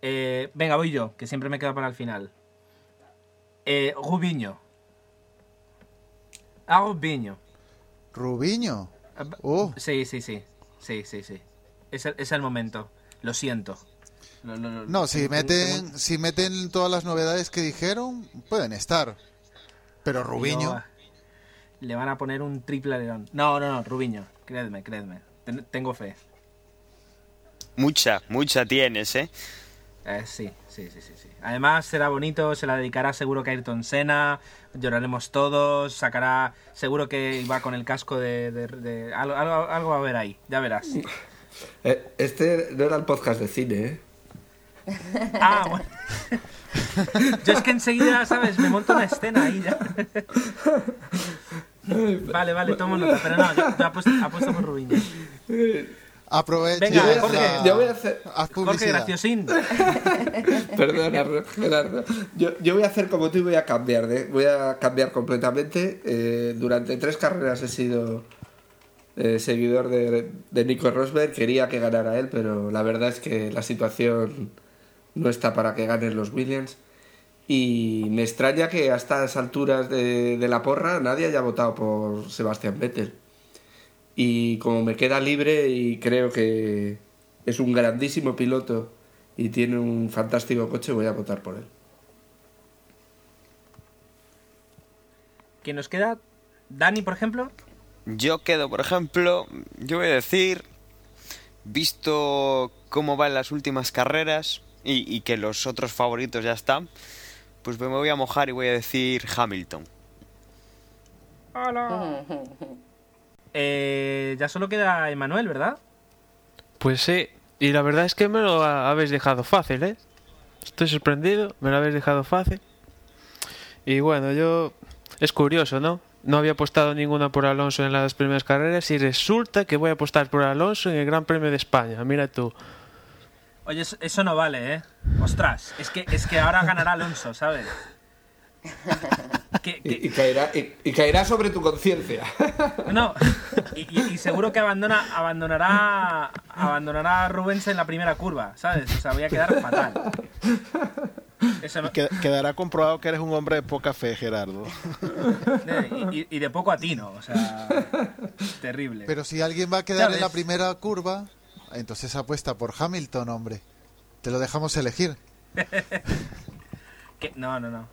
Eh, venga, voy yo, que siempre me quedo para el final. Eh, Rubiño. Ah, Rubiño. Rubiño. Ah, Oh. Sí, sí, sí. Sí, sí, sí. Es el, es el momento. Lo siento. No, si meten, si meten todas las novedades que dijeron, pueden estar. Pero Rubiño, le van a poner un triple león. No, no, no, Rubiño. Créedme, créedme. Ten- tengo fe. Mucha, mucha tienes, ¿eh? Eh, sí, sí, sí, sí, sí. Además será bonito, se la dedicará seguro que a Ayrton Senna, lloraremos todos, sacará, seguro que va con el casco de... de- de- algo, algo- algo va a haber ahí, ya verás. Eh, este no era el podcast de cine, ¿eh? Ah, bueno. Yo es que enseguida, ¿sabes? Me monto una escena ahí ya. Vale, vale, tomo nota, pero no, yo, yo apuesto, apuesto por Rubiño. aprovecha. Venga, la- Jorge, yo voy a hacer- haz Jorge. Graciosín. Perdona, Gerardo. Yo, yo voy a hacer como tú y voy a cambiar. ¿eh? Voy a cambiar completamente. Eh, durante tres carreras he sido eh, seguidor de, de Nico Rosberg. Quería que ganara él, pero la verdad es que la situación no está para que ganen los Williams. Y me extraña que a estas alturas de, de la porra nadie haya votado por Sebastián Vettel. Y como me queda libre y creo que es un grandísimo piloto y tiene un fantástico coche, voy a votar por él. ¿Quién nos queda? Dani, por ejemplo. Yo quedo, por ejemplo, yo voy a decir, visto cómo van las últimas carreras y, y que los otros favoritos ya están, pues me voy a mojar y voy a decir Hamilton. Eh, ya solo queda Emanuel, ¿verdad? Pues sí, y la verdad es que me lo ha- habéis dejado fácil, ¿eh? Estoy sorprendido, me lo habéis dejado fácil. Y bueno, yo... Es curioso, ¿no? No había apostado ninguna por Alonso en las primeras carreras y resulta que voy a apostar por Alonso en el Gran Premio de España. Mira tú. Oye, eso, eso no vale, ¿eh? Ostras, es que, es que ahora ganará Alonso, ¿sabes? y, caerá, y, caerá sobre tu conciencia. No, y, seguro que abandona, abandonará, abandonará a Rubens en la primera curva, ¿sabes? O sea, voy a quedar fatal. Quedará comprobado que eres un hombre de poca fe, Gerardo. Y, de poco atino, o sea, terrible. Pero si alguien va a quedar en la primera curva, entonces apuesta por Hamilton, hombre. Te lo dejamos elegir. No, no, no.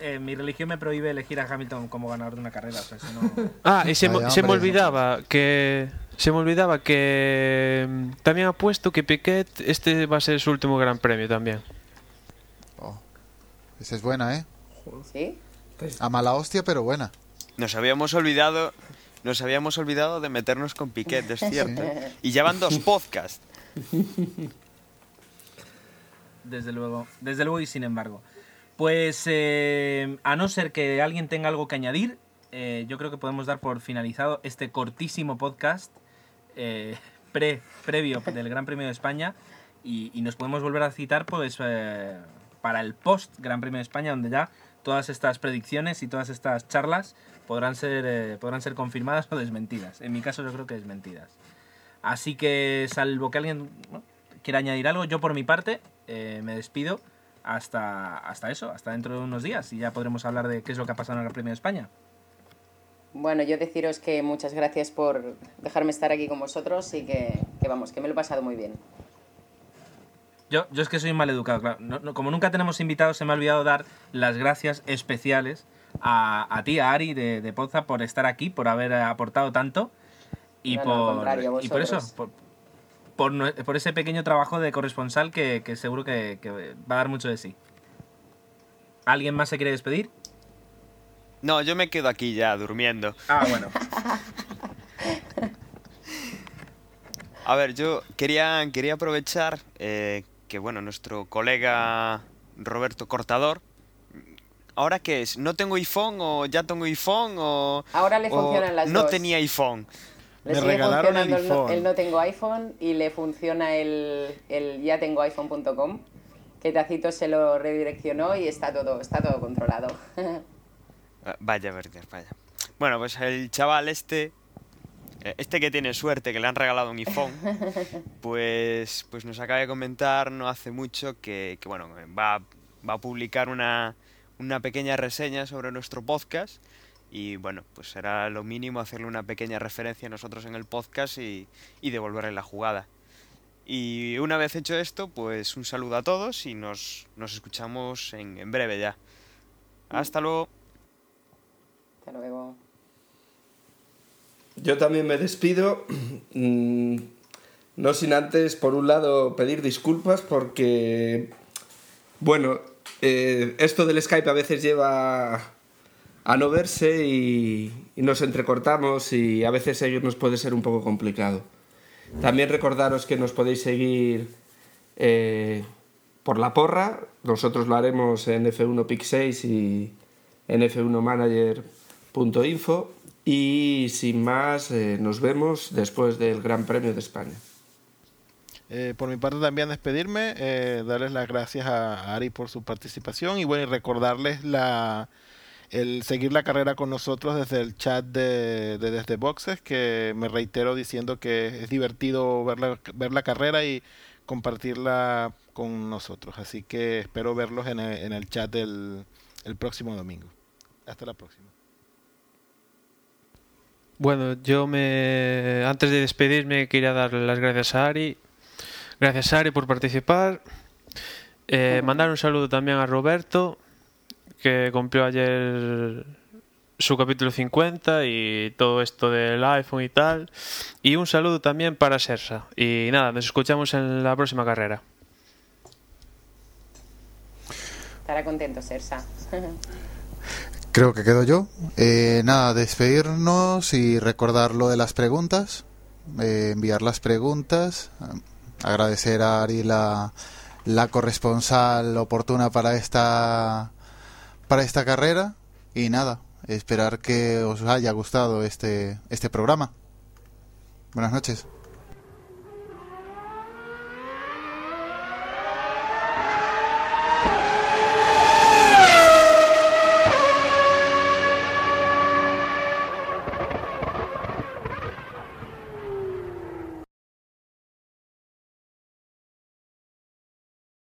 Eh, mi religión me prohíbe elegir a Hamilton como ganador de una carrera. Ah, y se, se me olvidaba que se me olvidaba que mm, también ha puesto que Piquet este va a ser su último Gran Premio también. Oh, esa es buena, ¿eh? Sí. A mala hostia, pero buena. Nos habíamos olvidado, nos habíamos olvidado de meternos con Piquet, es cierto. Y ya van dos podcasts. Desde luego, desde luego y sin embargo. Pues eh, a no ser que alguien tenga algo que añadir, eh, yo creo que podemos dar por finalizado este cortísimo podcast eh, pre, previo del Gran Premio de España y, nos podemos volver a citar pues para el post Gran Premio de España donde ya todas estas predicciones y todas estas charlas podrán ser, podrán ser confirmadas o desmentidas. En mi caso yo creo que desmentidas. Así que salvo que alguien quiera añadir algo, yo por mi parte me despido hasta, hasta eso, hasta dentro de unos días y ya podremos hablar de qué es lo que ha pasado en el Premio de España. Bueno, yo deciros que muchas gracias por dejarme estar aquí con vosotros y que, vamos, que me lo he pasado muy bien. Yo, yo es que soy mal educado, claro. como nunca tenemos invitados, se me ha olvidado dar las gracias especiales a, a ti, a Ari de, de Poza, por estar aquí, por haber aportado tanto. Y, por, y por eso, por, ese pequeño trabajo de corresponsal que, seguro que, va a dar mucho de sí. ¿Alguien más se quiere despedir? No, yo me quedo aquí ya durmiendo. Ah, bueno. a ver, yo quería, quería aprovechar eh, que, bueno, nuestro colega Roberto Cortador, ¿ahora qué es? ¿No tengo iPhone o ya tengo iPhone o... Ahora le funcionan las no tenía iPhone. Le me regalaron el, iPhone. El no, tengo iPhone y le funciona el, el ya tengo iPhone.com que Tacito se lo redireccionó y está todo, está todo controlado. Ah, vaya, verde, vaya. Bueno, pues el chaval este, este que tiene suerte, que le han regalado un iPhone, pues, pues nos acaba de comentar no hace mucho que, que bueno, va, va a publicar una, una pequeña reseña sobre nuestro podcast y bueno, pues será lo mínimo hacerle una pequeña referencia a nosotros en el podcast y, y devolverle la jugada. Y una vez hecho esto, pues un saludo a todos y nos, nos escuchamos en, en breve ya. Hasta luego. Hasta luego. Yo también me despido. Mm, no sin antes, por un lado, pedir disculpas porque, bueno, eh, esto del Skype a veces lleva a no verse y, nos entrecortamos y a veces ello nos puede ser un poco complicado. También recordaros que nos podéis seguir eh, por la porra, nosotros lo haremos en F1 Pick 6 y en f1manager.info y sin más eh, nos vemos después del Gran Premio de España. Eh, por mi parte también despedirme, darles las gracias a Ari por su participación y bueno, y recordarles la, el seguir la carrera con nosotros desde el chat de, Desde Boxes, que me reitero diciendo que es divertido ver la, ver la carrera y compartirla con nosotros. Así que espero verlos en el, en el chat del el próximo domingo. Hasta la próxima. Bueno, yo me antes de despedirme quería darle las gracias a Ari. Gracias Ari por participar. Eh, mandar un saludo también a Roberto que cumplió ayer su capítulo 50 y todo esto del iPhone y tal. Y un saludo también para Sersa. Y nada, nos escuchamos en la próxima carrera. Estará contento Sersa. Creo que quedo yo. Eh, nada, despedirnos y recordar lo de las preguntas. Eh, enviar las preguntas. Agradecer a Ari la, la corresponsal oportuna para esta para esta carrera y nada, esperar que os haya gustado este, este programa. Buenas noches.